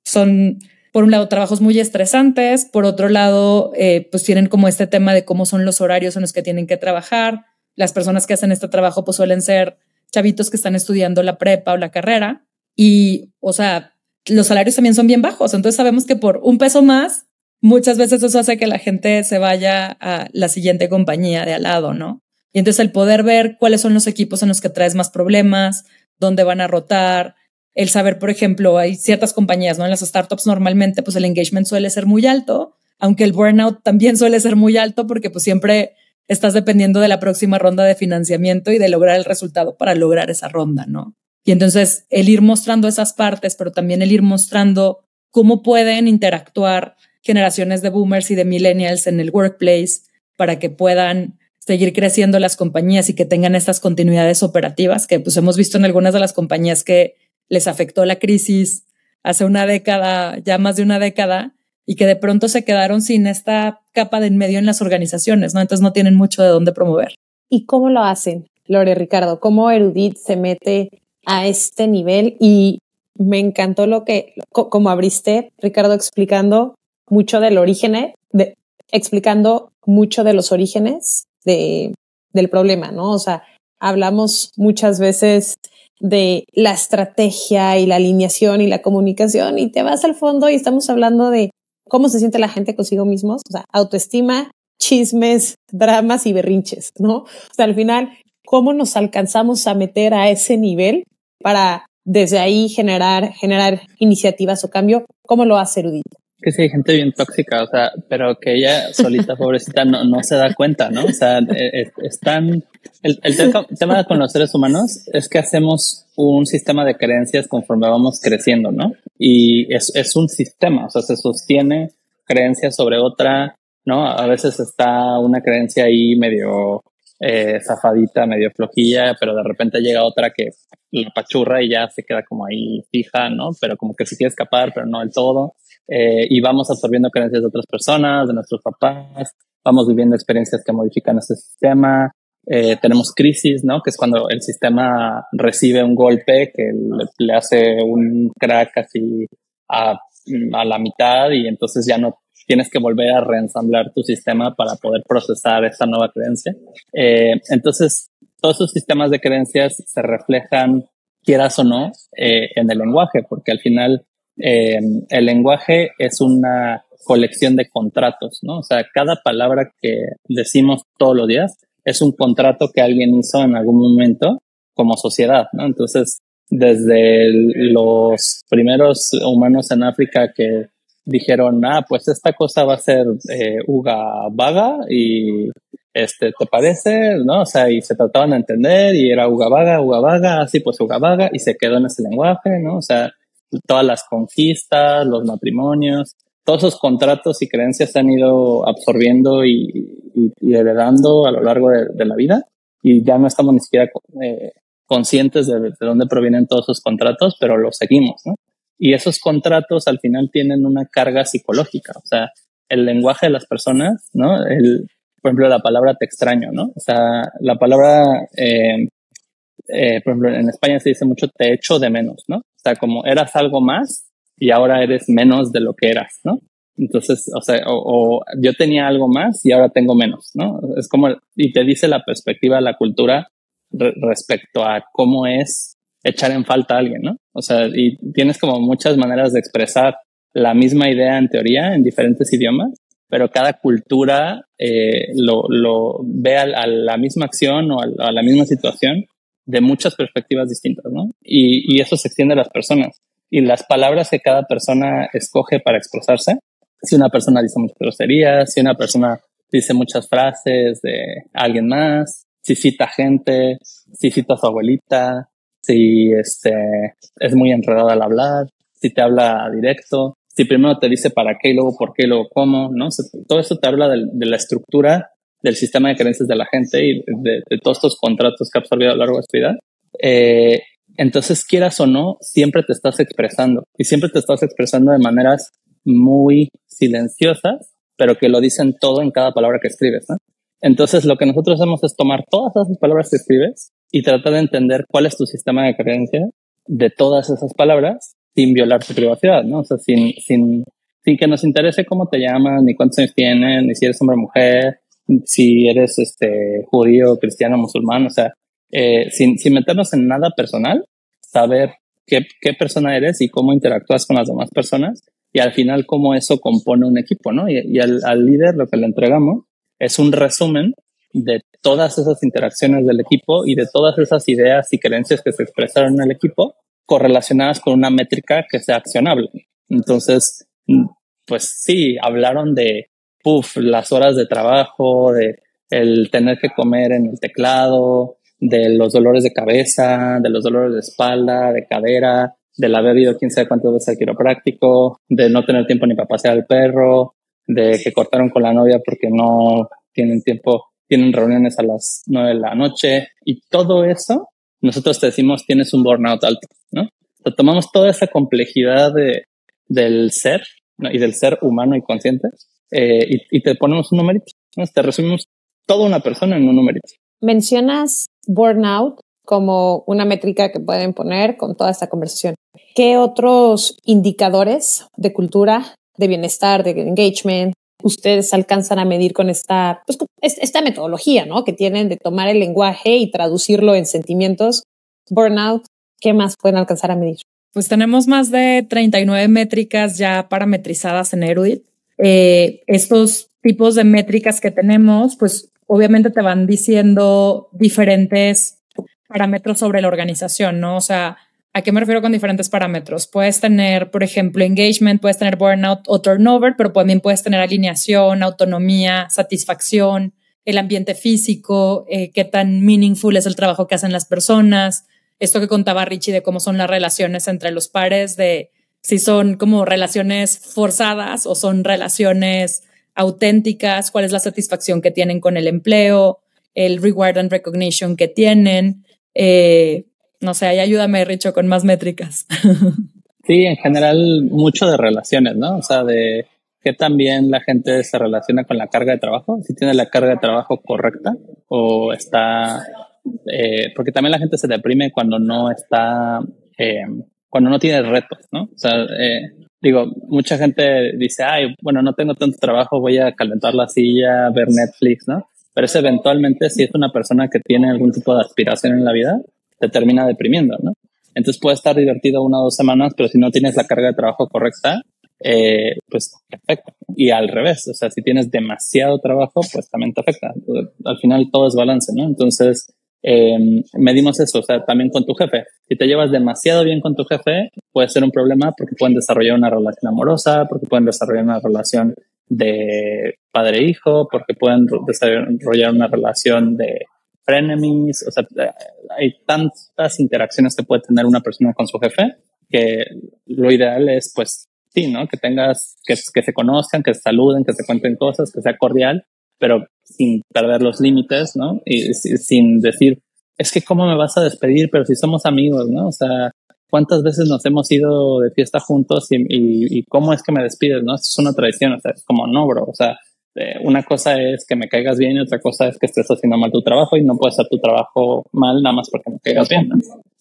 son por un lado, trabajos muy estresantes, por otro lado, eh, pues tienen como este tema de cómo son los horarios en los que tienen que trabajar. Las personas que hacen este trabajo pues suelen ser chavitos que están estudiando la prepa o la carrera y, o sea, los salarios también son bien bajos. Entonces sabemos que por un peso más, muchas veces eso hace que la gente se vaya a la siguiente compañía de al lado, ¿no? Y entonces el poder ver cuáles son los equipos en los que traes más problemas, dónde van a rotar, el saber, por ejemplo, hay ciertas compañías, ¿no? En las startups normalmente pues el engagement suele ser muy alto, aunque el burnout también suele ser muy alto porque pues siempre estás dependiendo de la próxima ronda de financiamiento y de lograr el resultado para lograr esa ronda, ¿no? Y entonces el ir mostrando esas partes, pero también el ir mostrando cómo pueden interactuar generaciones de boomers y de millennials en el workplace para que puedan seguir creciendo las compañías y que tengan estas continuidades operativas que pues hemos visto en algunas de las compañías que les afectó la crisis hace una década, ya más de una década, y que de pronto se quedaron sin esta capa de en medio en las organizaciones, ¿no? Entonces no tienen mucho de dónde promover. ¿Y cómo lo hacen, Lore Ricardo? ¿Cómo Erudit se mete a este nivel y me encantó lo que, como abriste, Ricardo, explicando mucho del origen, de, explicando mucho de los orígenes de, del problema, ¿no? O sea, hablamos muchas veces de la estrategia y la alineación y la comunicación y te vas al fondo y estamos hablando de cómo se siente la gente consigo mismos, o sea, autoestima, chismes, dramas y berrinches, ¿no? O sea, al final, ¿cómo nos alcanzamos a meter a ese nivel para desde ahí generar, generar iniciativas o cambio? ¿Cómo lo hace Erudito? Que sí, hay gente bien tóxica, o sea, pero que ella solita, [LAUGHS] pobrecita, no, no se da cuenta, ¿no? O sea, eh, están, el, el tema con los seres humanos es que hacemos un sistema de creencias conforme vamos creciendo, ¿no? Y es, es un sistema, o sea, se sostiene creencias sobre otra, ¿no? A veces está una creencia ahí medio eh, zafadita, medio flojilla, pero de repente llega otra que la pachurra y ya se queda como ahí fija, ¿no? Pero como que se quiere escapar, pero no del todo. Eh, y vamos absorbiendo creencias de otras personas, de nuestros papás, vamos viviendo experiencias que modifican ese sistema. Eh, tenemos crisis, ¿no? Que es cuando el sistema recibe un golpe que le, hace un crack así a, a, la mitad y entonces ya no tienes que volver a reensamblar tu sistema para poder procesar esta nueva creencia. Eh, entonces, todos esos sistemas de creencias se reflejan, quieras o no, eh, en el lenguaje, porque al final eh, el lenguaje es una colección de contratos, ¿no? O sea, cada palabra que decimos todos los días es un contrato que alguien hizo en algún momento como sociedad, ¿no? Entonces, desde los primeros humanos en África que dijeron, ah, pues esta cosa va a ser eh, uga vaga y este, ¿te parece? ¿No? O sea, y se trataban de entender y era uga vaga, uga vaga, así pues uga vaga y se quedó en ese lenguaje, ¿no? O sea, todas las conquistas, los matrimonios, todos esos contratos y creencias se han ido absorbiendo y, heredando a lo largo de, la vida y ya no estamos ni siquiera eh, conscientes de, de, dónde provienen todos esos contratos, pero los seguimos, ¿no? Y esos contratos al final tienen una carga psicológica, o sea, el lenguaje de las personas, ¿no? El, por ejemplo, la palabra te extraño, ¿no? O sea, la palabra, eh, eh, por ejemplo, en España se dice mucho te echo de menos, ¿no? O sea, como eras algo más y ahora eres menos de lo que eras, ¿no? Entonces, o sea, o, yo tenía algo más y ahora tengo menos, ¿no? Es como, y te dice la perspectiva de la cultura respecto a cómo es echar en falta a alguien, ¿no? O sea, y tienes como muchas maneras de expresar la misma idea en teoría en diferentes idiomas, pero cada cultura eh, lo, lo, ve a, la misma acción o a, a la misma situación de muchas perspectivas distintas, ¿no? Y, y, eso se extiende a las personas. Y las palabras que cada persona escoge para expresarse, si una persona dice muchas groserías, si una persona dice muchas frases de alguien más, si cita gente, si cita a su abuelita, si este, es muy enredada al hablar, si te habla directo, si primero te dice para qué y luego por qué y luego cómo, ¿no? todo eso te habla de, de la estructura del sistema de creencias de la gente y de, todos estos contratos que ha absorbido a lo largo de su vida. Eh, entonces, quieras o no, siempre te estás expresando y siempre te estás expresando de maneras muy silenciosas, pero que lo dicen todo en cada palabra que escribes. ¿no? Entonces, lo que nosotros hacemos es tomar todas esas palabras que escribes y tratar de entender cuál es tu sistema de creencias de todas esas palabras sin violar tu privacidad, ¿no? O sea, sin, sin, sin que nos interese cómo te llaman, ni cuántos años tienes, ni si eres hombre o mujer, si eres este, judío, cristiano, musulmán, o sea, eh, sin, sin meternos en nada personal, saber qué, qué persona eres y cómo interactúas con las demás personas y al final cómo eso compone un equipo, ¿no? Y, y al, al, líder lo que le entregamos es un resumen de todas esas interacciones del equipo y de todas esas ideas y creencias que se expresaron en el equipo correlacionadas con una métrica que sea accionable. Entonces, pues sí, hablaron de puff, las horas de trabajo, de el tener que comer en el teclado, de los dolores de cabeza, de los dolores de espalda, de cadera, del haber ido quién sabe cuántas veces al quiropráctico, de no tener tiempo ni para pasear al perro, de que cortaron con la novia porque no tienen tiempo, tienen reuniones a las nueve de la noche y todo eso, nosotros te decimos tienes un burnout alto, ¿no? tomamos toda esa complejidad de, del ser y del ser humano y consciente eh, y, te ponemos un numerito. Te resumimos toda una persona en un numerito. Mencionas burnout como una métrica que pueden poner con toda esta conversación. ¿Qué otros indicadores de cultura, de bienestar, de engagement, ustedes alcanzan a medir con esta, pues, esta metodología, ¿no? Que tienen de tomar el lenguaje y traducirlo en sentimientos, burnout, ¿qué más pueden alcanzar a medir? Pues tenemos más de 39 métricas ya parametrizadas en Erudit. Eh, estos tipos de métricas que tenemos, pues obviamente te van diciendo diferentes parámetros sobre la organización, ¿no? O sea, ¿A qué me refiero con diferentes parámetros? Puedes tener, por ejemplo, engagement, puedes tener burnout o turnover, pero también puedes tener alineación, autonomía, satisfacción, el ambiente físico, eh, qué tan meaningful es el trabajo que hacen las personas. Esto que contaba Richie de cómo son las relaciones entre los pares, de si son como relaciones forzadas o son relaciones auténticas, cuál es la satisfacción que tienen con el empleo, el reward and recognition que tienen. Eh, no sé, ayúdame, Richo, con más métricas. [LAUGHS] Sí, en general, mucho de relaciones, ¿no? O sea, de qué también la gente se relaciona con la carga de trabajo, si tiene la carga de trabajo correcta o está, eh, porque también la gente se deprime cuando no está, eh, cuando no tiene retos, ¿no? O sea, eh, digo, mucha gente dice, ay, bueno, no tengo tanto trabajo, voy a calentar la silla, ver Netflix, ¿no? Pero eso eventualmente, si es una persona que tiene algún tipo de aspiración en la vida, te termina deprimiendo, ¿no? Entonces puede estar divertido una o dos semanas, pero si no tienes la carga de trabajo correcta, eh, pues te afecta. Y al revés, o sea, si tienes demasiado trabajo, pues también te afecta. Al final todo es balance, ¿no? Entonces, eh, medimos eso, o sea, también con tu jefe. Si te llevas demasiado bien con tu jefe, puede ser un problema porque pueden desarrollar una relación amorosa, porque pueden desarrollar una relación de padre-hijo, porque pueden desarrollar una relación de frenemies, o sea, hay tantas interacciones que puede tener una persona con su jefe que lo ideal es, pues, sí, ¿no? Que tengas, que, que se conozcan, que se saluden, que se cuenten cosas, que sea cordial, pero sin perder los límites, ¿no? Y sin decir, es que cómo me vas a despedir, pero si somos amigos, ¿no? O sea, ¿cuántas veces nos hemos ido de fiesta juntos y, y, cómo es que me despides, ¿no? Esto es una tradición, o sea, es como, no, bro, o sea, eh, una cosa es que me caigas bien y otra cosa es que estés haciendo mal tu trabajo y no puedes hacer tu trabajo mal nada más porque me caigas bien.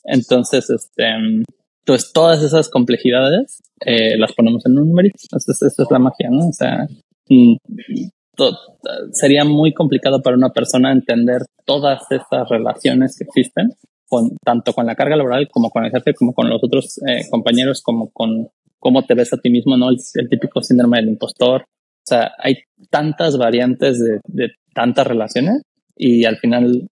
Entonces, este, pues todas esas complejidades eh, las ponemos en un numerito. Esa es, es la magia, ¿no? O sea, mm, sería muy complicado para una persona entender todas esas relaciones que existen, con, tanto con la carga laboral como con el jefe, como con los otros eh, compañeros, como con cómo te ves a ti mismo, ¿no? el típico síndrome del impostor, o sea, hay tantas variantes de, tantas relaciones y al final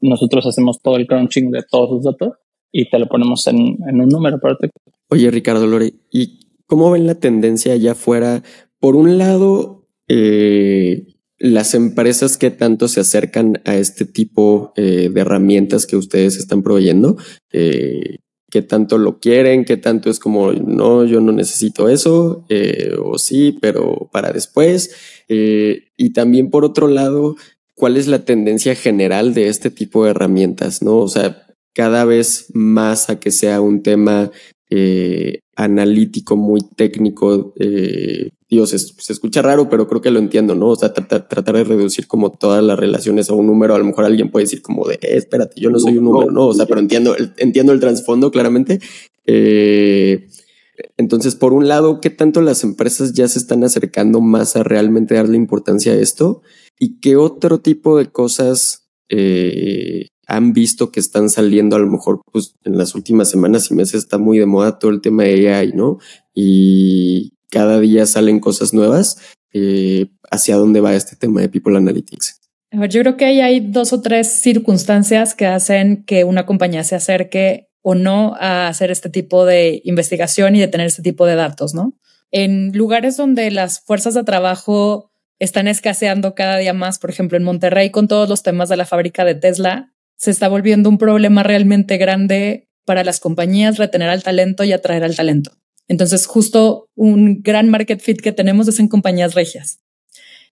nosotros hacemos todo el crunching de todos los datos y te lo ponemos en, un número ti. Oye, Ricardo Lore, ¿y cómo ven la tendencia allá afuera? Por un lado, eh, las empresas que tanto se acercan a este tipo eh, de herramientas que ustedes están proveyendo, eh, qué tanto lo quieren, qué tanto es como, no, yo no necesito eso, eh, o sí, pero para después. Y también por otro lado, ¿cuál es la tendencia general de este tipo de herramientas? ¿No? O sea, cada vez más a que sea un tema analítico, muy técnico. Dios, se, escucha raro, pero creo que lo entiendo, ¿no? O sea, tratar, de reducir como todas las relaciones a un número. A lo mejor alguien puede decir como de, eh, espérate, yo no soy un número, ¿no? O sea, pero entiendo, entiendo el trasfondo claramente. Eh, entonces, por un lado, ¿qué tanto las empresas ya se están acercando más a realmente darle importancia a esto? ¿Y qué otro tipo de cosas eh, han visto que están saliendo a lo mejor pues en las últimas semanas y meses está muy de moda todo el tema de AI, ¿no? Y cada día salen cosas nuevas. Eh, ¿Hacia dónde va este tema de People Analytics? Yo creo que hay dos o tres circunstancias que hacen que una compañía se acerque o no a hacer este tipo de investigación y de tener este tipo de datos, ¿no? En lugares donde las fuerzas de trabajo están escaseando cada día más, por ejemplo, en Monterrey con todos los temas de la fábrica de Tesla, se está volviendo un problema realmente grande para las compañías retener al talento y atraer al talento. Entonces, justo un gran market fit que tenemos es en compañías regias.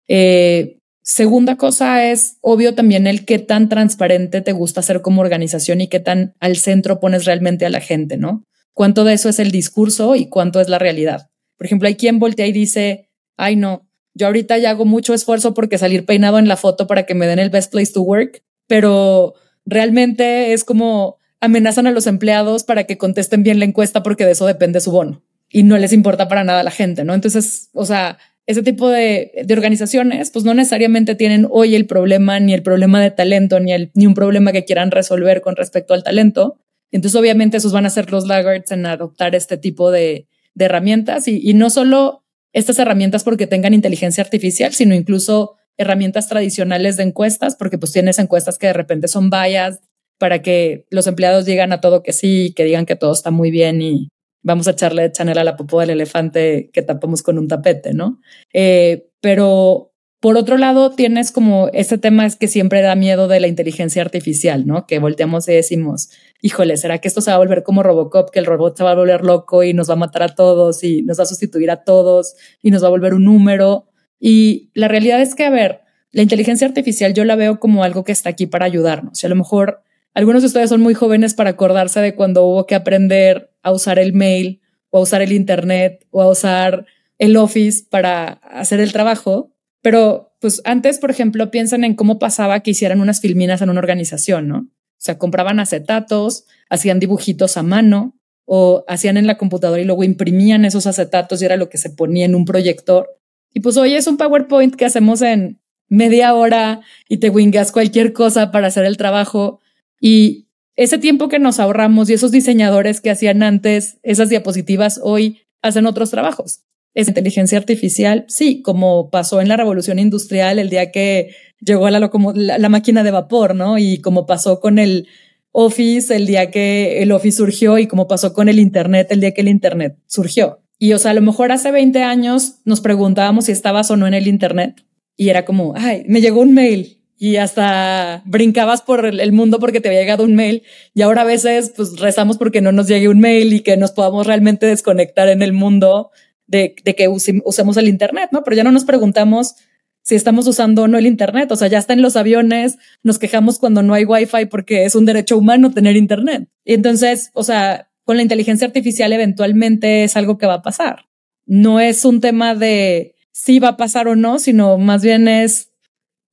Eh, segunda cosa es, obvio, también el qué tan transparente te gusta ser como organización y qué tan al centro pones realmente a la gente, ¿no? Cuánto de eso es el discurso y cuánto es la realidad. Por ejemplo, hay quien voltea y dice, ay, no, yo ahorita ya hago mucho esfuerzo porque salir peinado en la foto para que me den el best place to work, pero realmente es como amenazan a los empleados para que contesten bien la encuesta porque de eso depende su bono y no les importa para nada a la gente, ¿no? Entonces, o sea, ese tipo de, de, organizaciones, pues no necesariamente tienen hoy el problema, ni el problema de talento, ni, el, ni un problema que quieran resolver con respecto al talento. Entonces, obviamente, esos van a ser los laggards en adoptar este tipo de, de herramientas y, y no solo estas herramientas porque tengan inteligencia artificial, sino incluso herramientas tradicionales de encuestas, porque pues tienes encuestas que de repente son vallas para que los empleados digan a todo que sí, que digan que todo está muy bien y vamos a echarle chanel a la popó del elefante que tapamos con un tapete, ¿no? Eh, pero por otro lado, tienes como este tema es que siempre da miedo de la inteligencia artificial, ¿no? Que volteamos y decimos, híjole, ¿será que esto se va a volver como Robocop, que el robot se va a volver loco y nos va a matar a todos y nos va a sustituir a todos y nos va a volver un número? Y la realidad es que, a ver, la inteligencia artificial yo la veo como algo que está aquí para ayudarnos. Y a lo mejor algunos de ustedes son muy jóvenes para acordarse de cuando hubo que aprender a usar el mail o a usar el Internet o a usar el Office para hacer el trabajo. Pero pues antes, por ejemplo, piensan en cómo pasaba que hicieran unas filminas en una organización, ¿no? O sea, compraban acetatos, hacían dibujitos a mano o hacían en la computadora y luego imprimían esos acetatos y era lo que se ponía en un proyector. Y pues hoy es un PowerPoint que hacemos en media hora y te wingas cualquier cosa para hacer el trabajo. Y ese tiempo que nos ahorramos y esos diseñadores que hacían antes esas diapositivas hoy hacen otros trabajos. Es inteligencia artificial, sí, como pasó en la revolución industrial el día que llegó la, la, la máquina de vapor, ¿no? Y como pasó con el Office el día que el Office surgió y como pasó con el Internet el día que el Internet surgió. Y o sea, a lo mejor hace 20 años nos preguntábamos si estabas o no en el Internet y era como, ay, me llegó un mail y hasta brincabas por el mundo porque te había llegado un mail y ahora a veces pues rezamos porque no nos llegue un mail y que nos podamos realmente desconectar en el mundo de, que usemos el Internet, ¿no? Pero ya no nos preguntamos si estamos usando o no el Internet, o sea, ya está en los aviones, nos quejamos cuando no hay Wi-Fi porque es un derecho humano tener Internet. Y entonces, o sea, con la inteligencia artificial eventualmente es algo que va a pasar. No es un tema de si va a pasar o no, sino más bien es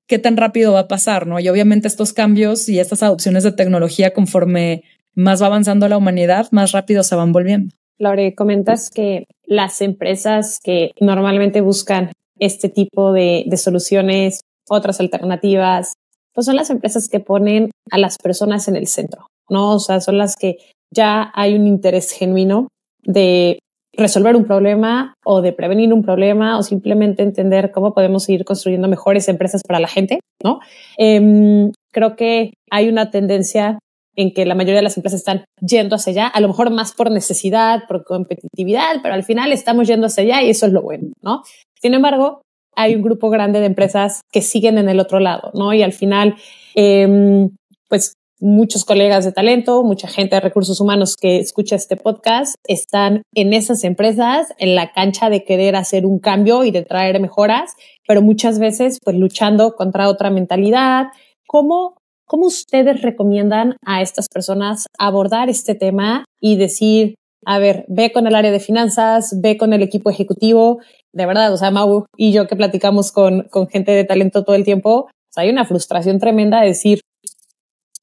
qué tan rápido va a pasar, ¿no? Y obviamente estos cambios y estas adopciones de tecnología conforme más va avanzando la humanidad, más rápido se van volviendo. Laure, comentas que las empresas que normalmente buscan este tipo de, de soluciones, otras alternativas, pues son las empresas que ponen a las personas en el centro, ¿no? O sea, son las que ya hay un interés genuino de resolver un problema o de prevenir un problema o simplemente entender cómo podemos ir construyendo mejores empresas para la gente, ¿no? Eh, creo que hay una tendencia en que la mayoría de las empresas están yendo hacia allá, a lo mejor más por necesidad, por competitividad, pero al final estamos yendo hacia allá y eso es lo bueno, ¿no? Sin embargo, hay un grupo grande de empresas que siguen en el otro lado, ¿no? Y al final, eh, pues muchos colegas de talento, mucha gente de recursos humanos que escucha este podcast están en esas empresas, en la cancha de querer hacer un cambio y de traer mejoras, pero muchas veces pues luchando contra otra mentalidad. ¿Cómo, cómo ustedes recomiendan a estas personas abordar este tema y decir, a ver, ve con el área de finanzas, ve con el equipo ejecutivo, de verdad, o sea, Mau y yo que platicamos con, con gente de talento todo el tiempo, hay una frustración tremenda de decir,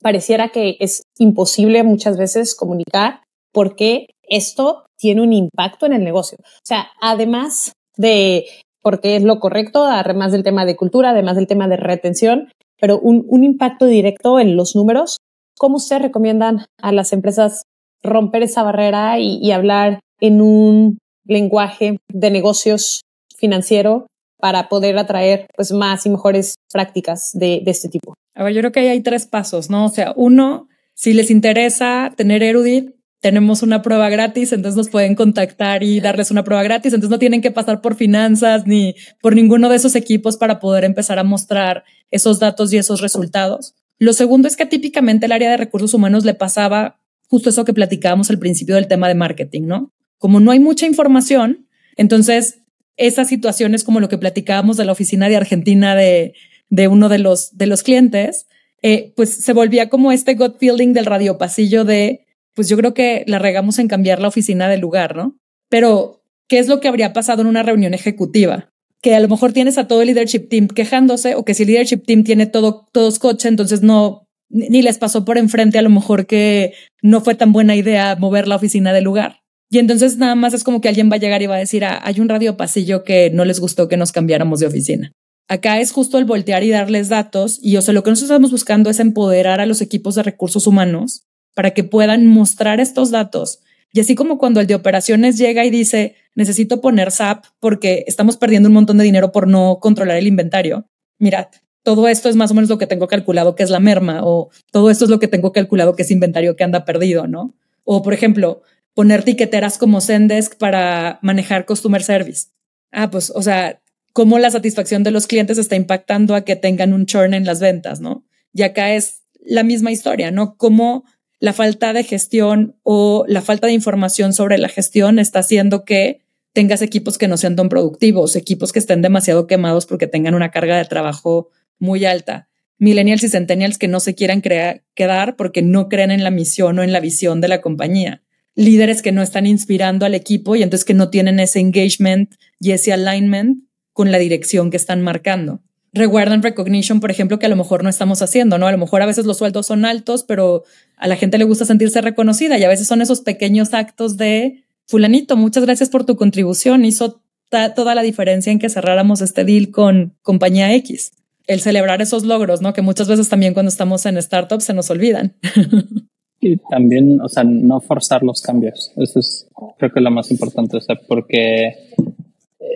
pareciera que es imposible muchas veces comunicar porque esto tiene un impacto en el negocio. O sea, además de porque es lo correcto, además del tema de cultura, además del tema de retención, pero un, impacto directo en los números. ¿Cómo ustedes recomiendan a las empresas romper esa barrera y hablar en un lenguaje de negocios financiero para poder atraer pues más y mejores prácticas de, de este tipo. A ver, yo creo que ahí hay tres pasos, ¿no? O sea, uno, si les interesa tener Erudit, tenemos una prueba gratis, entonces nos pueden contactar y darles una prueba gratis, entonces no tienen que pasar por finanzas ni por ninguno de esos equipos para poder empezar a mostrar esos datos y esos resultados. Lo segundo es que típicamente el área de recursos humanos le pasaba justo eso que platicábamos al principio del tema de marketing, ¿no? Como no hay mucha información, entonces esas situaciones como lo que platicábamos de la oficina de Argentina de, de uno de los, de los clientes, eh, pues se volvía como este gut feeling del radiopasillo de, pues yo creo que la regamos en cambiar la oficina del lugar, ¿no? Pero, ¿qué es lo que habría pasado en una reunión ejecutiva? Que a lo mejor tienes a todo el leadership team quejándose o que si el leadership team tiene todo, todos coche, entonces no, ni les pasó por enfrente a lo mejor que no fue tan buena idea mover la oficina del lugar. Y entonces nada más es como que alguien va a llegar y va a decir, ah, hay un radio pasillo que no les gustó que nos cambiáramos de oficina. Acá es justo el voltear y darles datos. Y o sea, lo que nosotros estamos buscando es empoderar a los equipos de recursos humanos para que puedan mostrar estos datos. Y así como cuando el de operaciones llega y dice, necesito poner SAP porque estamos perdiendo un montón de dinero por no controlar el inventario. Mirad, todo esto es más o menos lo que tengo calculado que es la merma o todo esto es lo que tengo calculado que es inventario que anda perdido, ¿no? O por ejemplo, poner tiqueteras como Zendesk para manejar customer service. Ah, pues, o sea, cómo la satisfacción de los clientes está impactando a que tengan un churn en las ventas, ¿no? Y acá es la misma historia, ¿no? Cómo la falta de gestión o la falta de información sobre la gestión está haciendo que tengas equipos que no sean tan productivos, equipos que estén demasiado quemados porque tengan una carga de trabajo muy alta. Millennials y centennials que no se quieran quedar porque no creen en la misión o en la visión de la compañía. Líderes que no están inspirando al equipo y entonces que no tienen ese engagement y ese alignment con la dirección que están marcando reward recognition, por ejemplo, que a lo mejor no estamos haciendo, ¿no? A lo mejor a veces los sueldos son altos, pero a la gente le gusta sentirse reconocida y a veces son esos pequeños actos de fulanito, muchas gracias por tu contribución, hizo toda la diferencia en que cerráramos este deal con compañía X. El celebrar esos logros, ¿no? Que muchas veces también cuando estamos en startups se nos olvidan. [LAUGHS] Y también, o sea, no forzar los cambios. Eso es, creo que es lo más importante, o sea, porque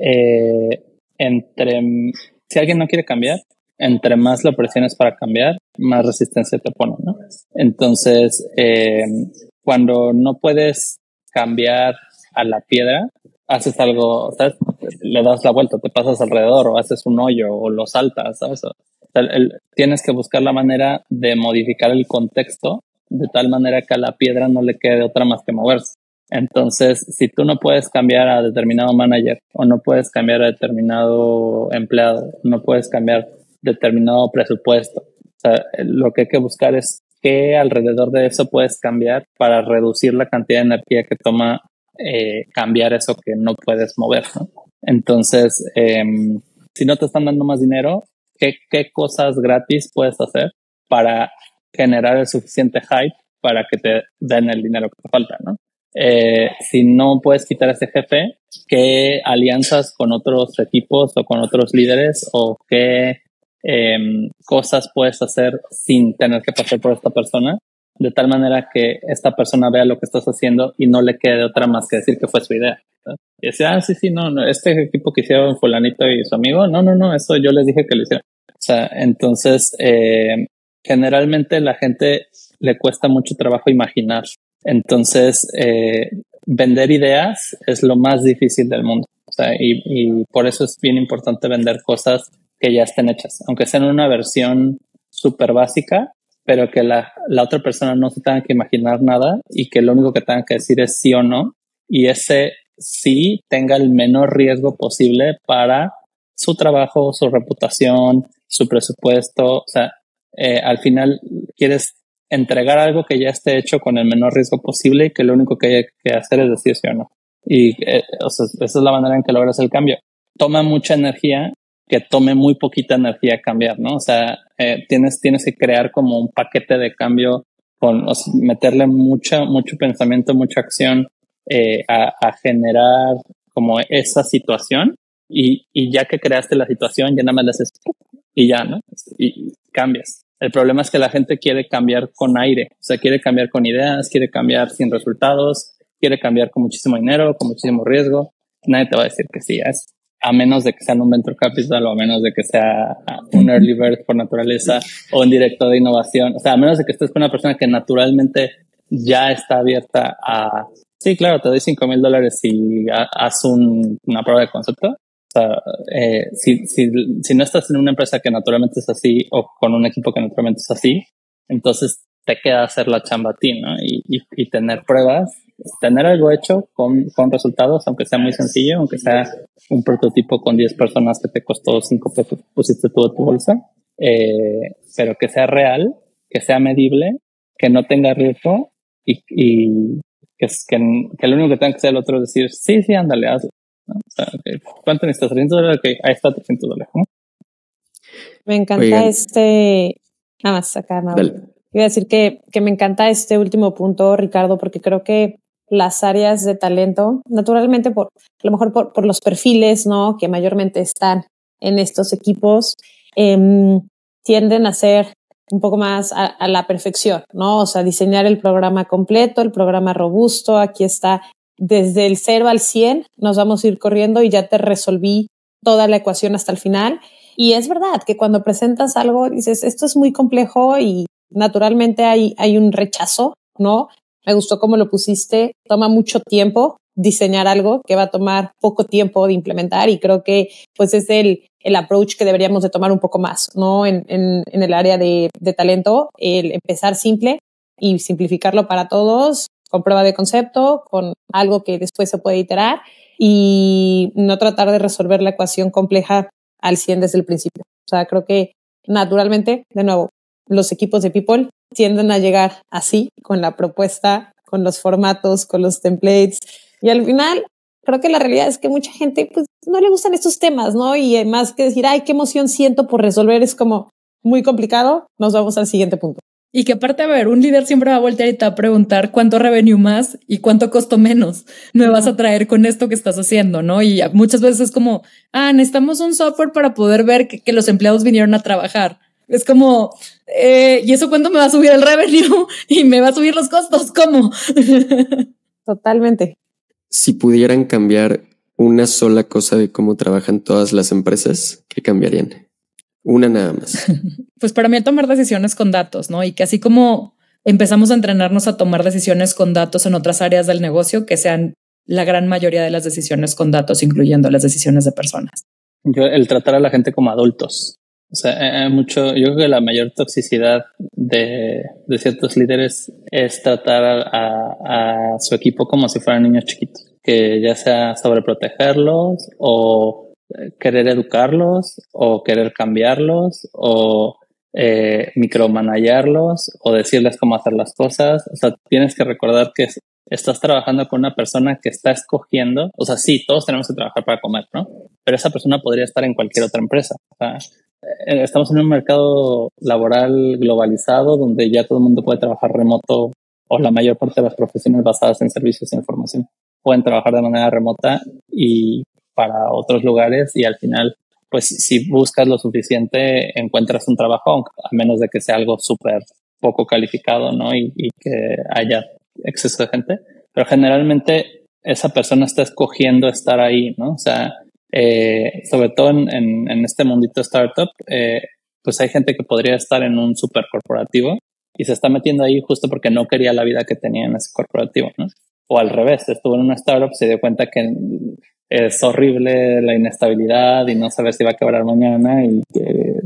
eh, entre si alguien no quiere cambiar, entre más la presiones para cambiar, más resistencia te pone, ¿no? Entonces, eh, cuando no puedes cambiar a la piedra, haces algo, ¿sabes? Le das la vuelta, te pasas alrededor o haces un hoyo o lo saltas, ¿sabes? tienes que buscar la manera de modificar el contexto de tal manera que a la piedra no le quede otra más que moverse. Entonces, si tú no puedes cambiar a determinado manager o no puedes cambiar a determinado empleado, no puedes cambiar determinado presupuesto, lo que hay que buscar es qué alrededor de eso puedes cambiar para reducir la cantidad de energía que toma eh, cambiar eso que no puedes mover. Entonces, em, si no te están dando más dinero, ¿qué, ¿qué cosas gratis puedes hacer para generar el suficiente hype para que te den el dinero que te falta, ¿no? Eh, si no puedes quitar a ese jefe, qué alianzas con otros equipos o con otros líderes o qué em, cosas puedes hacer sin tener que pasar por esta persona, de tal manera que esta persona vea lo que estás haciendo y no le quede otra más que decir que fue su idea. Y decir, ah, sí, sí, no, no, este equipo que hicieron fulanito y su amigo, no, no, no, eso yo les dije que lo hicieron. O sea, entonces, eh, generalmente la gente le cuesta mucho trabajo imaginar entonces, eh, vender ideas es lo más difícil del mundo. O sea, y, por eso es bien importante vender cosas que ya estén hechas, aunque sean una versión súper básica, pero que la, la, otra persona no se tenga que imaginar nada y que lo único que tenga que decir es sí o no. Y ese sí tenga el menor riesgo posible para su trabajo, su reputación, su presupuesto. O sea, eh, al final quieres entregar algo que ya esté hecho con el menor riesgo posible y que lo único que hay que hacer es decir sí o no. Y eh, esa es la manera en que logras el cambio. Toma mucha energía que tome muy poquita energía cambiar, ¿no? O sea, eh, tienes, tienes que crear como un paquete de cambio con meterle mucha, mucho pensamiento, mucha acción a, a, generar como esa situación y, y, ya que creaste la situación, ya nada más le haces y ya, ¿no? Y cambias. El problema es que la gente quiere cambiar con aire, o sea, quiere cambiar con ideas, quiere cambiar sin resultados, quiere cambiar con muchísimo dinero, con muchísimo riesgo. Nadie te va a decir que sí, es a menos de que sea un venture capital o a menos de que sea un early bird por naturaleza o un director de innovación. O sea, a menos de que estés con una persona que naturalmente ya está abierta a, sí, claro, te doy 5 mil dólares y haz un, una prueba de concepto sea, eh, si, si, si, no estás en una empresa que naturalmente es así o con un equipo que naturalmente es así, entonces te queda hacer la chamba a ti, ¿no? Y, y, y tener pruebas, tener algo hecho con, con, resultados, aunque sea muy sencillo, aunque sea un prototipo con 10 personas que te costó 5 pesos, pusiste todo tu bolsa, eh, pero que sea real, que sea medible, que no tenga riesgo y, y que, que, que, lo único que tenga que hacer el otro es decir, sí, sí, ándale, hazlo. ¿Cuánto necesitas? 300 dólares. Ok, ahí está 300 dólares. Me encanta este. Nada más acá, Iba a decir que, que me encanta este último punto, Ricardo, porque creo que las áreas de talento, naturalmente por, a lo mejor por, por los perfiles, ¿no? Que mayormente están en estos equipos, eh, tienden a ser un poco más a, a, la perfección, ¿no? O sea, diseñar el programa completo, el programa robusto, aquí está desde el 0 al 100, nos vamos a ir corriendo y ya te resolví toda la ecuación hasta el final. Y es verdad que cuando presentas algo dices, esto es muy complejo y naturalmente hay, hay un rechazo, ¿no? Me gustó cómo lo pusiste, toma mucho tiempo diseñar algo que va a tomar poco tiempo de implementar y creo que pues es el, el approach que deberíamos de tomar un poco más, ¿no? En, en, en el área de, de talento, el empezar simple y simplificarlo para todos con prueba de concepto, con algo que después se puede iterar y no tratar de resolver la ecuación compleja al 100 desde el principio. O sea, creo que naturalmente, de nuevo, los equipos de People tienden a llegar así, con la propuesta, con los formatos, con los templates. Y al final, creo que la realidad es que mucha gente pues, no le gustan estos temas, ¿no? Y más que decir, ay, qué emoción siento por resolver, es como muy complicado. Nos vamos al siguiente punto. Y que aparte, a ver, un líder siempre va a voltear y te va a preguntar cuánto revenue más y cuánto costo menos me vas a traer con esto que estás haciendo, ¿no? Y muchas veces es como, ah, necesitamos un software para poder ver que, que los empleados vinieron a trabajar. Es como, eh, ¿y eso cuánto me va a subir el revenue? [LAUGHS] Y me va a subir los costos, ¿cómo? [LAUGHS] Totalmente. Si pudieran cambiar una sola cosa de cómo trabajan todas las empresas, ¿qué cambiarían? Una nada más. [LAUGHS] Pues para mí tomar decisiones con datos, ¿no? Y que así como empezamos a entrenarnos a tomar decisiones con datos en otras áreas del negocio, que sean la gran mayoría de las decisiones con datos, incluyendo las decisiones de personas. Yo, el tratar a la gente como adultos. O sea, hay mucho, yo creo que la mayor toxicidad de, de ciertos líderes es tratar a, a, su equipo como si fueran niños chiquitos, que ya sea sobreprotegerlos o querer educarlos o querer cambiarlos o eh, o decirles cómo hacer las cosas. O sea, tienes que recordar que estás trabajando con una persona que está escogiendo, o sea, sí, todos tenemos que trabajar para comer, ¿no? Pero esa persona podría estar en cualquier otra empresa. O sea, eh, estamos en un mercado laboral globalizado donde ya todo el mundo puede trabajar remoto o la mayor parte de las profesiones basadas en servicios de información pueden trabajar de manera remota y para otros lugares y al final, pues si buscas lo suficiente, encuentras un trabajo, a menos de que sea algo súper poco calificado, ¿no? Y, y, que haya exceso de gente. Pero generalmente esa persona está escogiendo estar ahí, ¿no? O sea, eh, sobre todo en, en, en, este mundito startup, eh, pues hay gente que podría estar en un super corporativo y se está metiendo ahí justo porque no quería la vida que tenía en ese corporativo, ¿no? O al revés, estuvo en una startup, se dio cuenta que es horrible la inestabilidad y no saber si va a quebrar mañana y que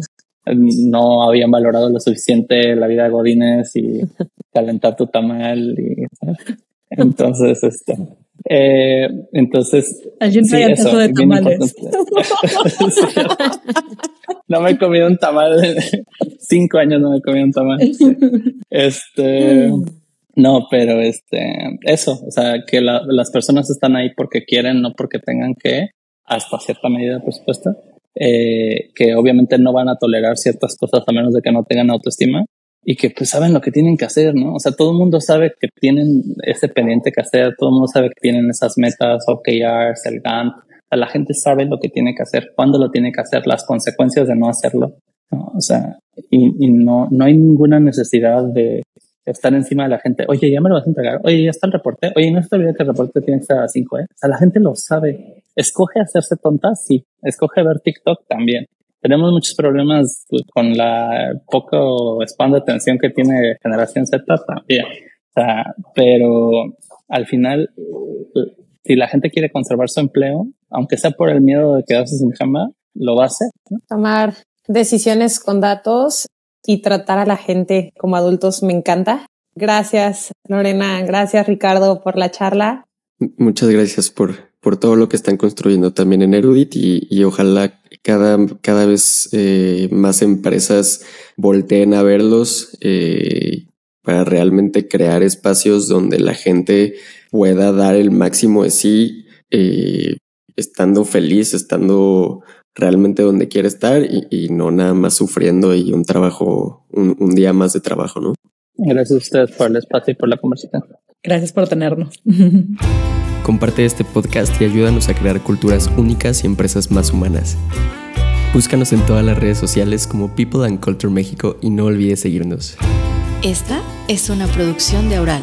no habían valorado lo suficiente la vida de Godines y [LAUGHS] calentar tu tamal y entonces este eh, entonces sí, eso, de tamales [LAUGHS] no me he comido un tamal [LAUGHS] cinco años no me he comido un tamal. Este mm. No, pero este, eso, o sea, que la, las personas están ahí porque quieren, no porque tengan que, hasta cierta medida, por supuesto, eh, que obviamente no van a tolerar ciertas cosas a menos de que no tengan autoestima y que pues saben lo que tienen que hacer, ¿no? O sea, todo el mundo sabe que tienen ese pendiente que hacer, todo el mundo sabe que tienen esas metas, OKRs, el Gantt, la gente sabe lo que tiene que hacer, cuándo lo tiene que hacer, las consecuencias de no hacerlo, ¿no? O sea, y, y no, no hay ninguna necesidad de, estar encima de la gente. Oye, ya me lo vas a entregar. Oye, ya está el reporte. Oye, no se olvide que el reporte tiene que estar a 5, ¿eh? O sea, la gente lo sabe. Escoge hacerse tonta, sí. Escoge ver TikTok también. Tenemos muchos problemas con la poco spam de atención que tiene generación Z también. O sea, pero al final, si la gente quiere conservar su empleo, aunque sea por el miedo de quedarse sin chamba, lo va a hacer. Tomar decisiones con datos y tratar a la gente como adultos me encanta. Gracias, Lorena. Gracias, Ricardo, por la charla. Muchas gracias por, por todo lo que están construyendo también en Erudit y, ojalá cada, cada vez eh, más empresas volteen a verlos eh, para realmente crear espacios donde la gente pueda dar el máximo de sí, eh, estando feliz, estando realmente donde quiere estar y, y, no nada más sufriendo y un trabajo, un, un, día más de trabajo, ¿no? Gracias a ustedes por el espacio y por la conversación. Gracias por tenernos. Comparte este podcast y ayúdanos a crear culturas únicas y empresas más humanas. Búscanos en todas las redes sociales como People and Culture México y no olvides seguirnos. Esta es una producción de Aural.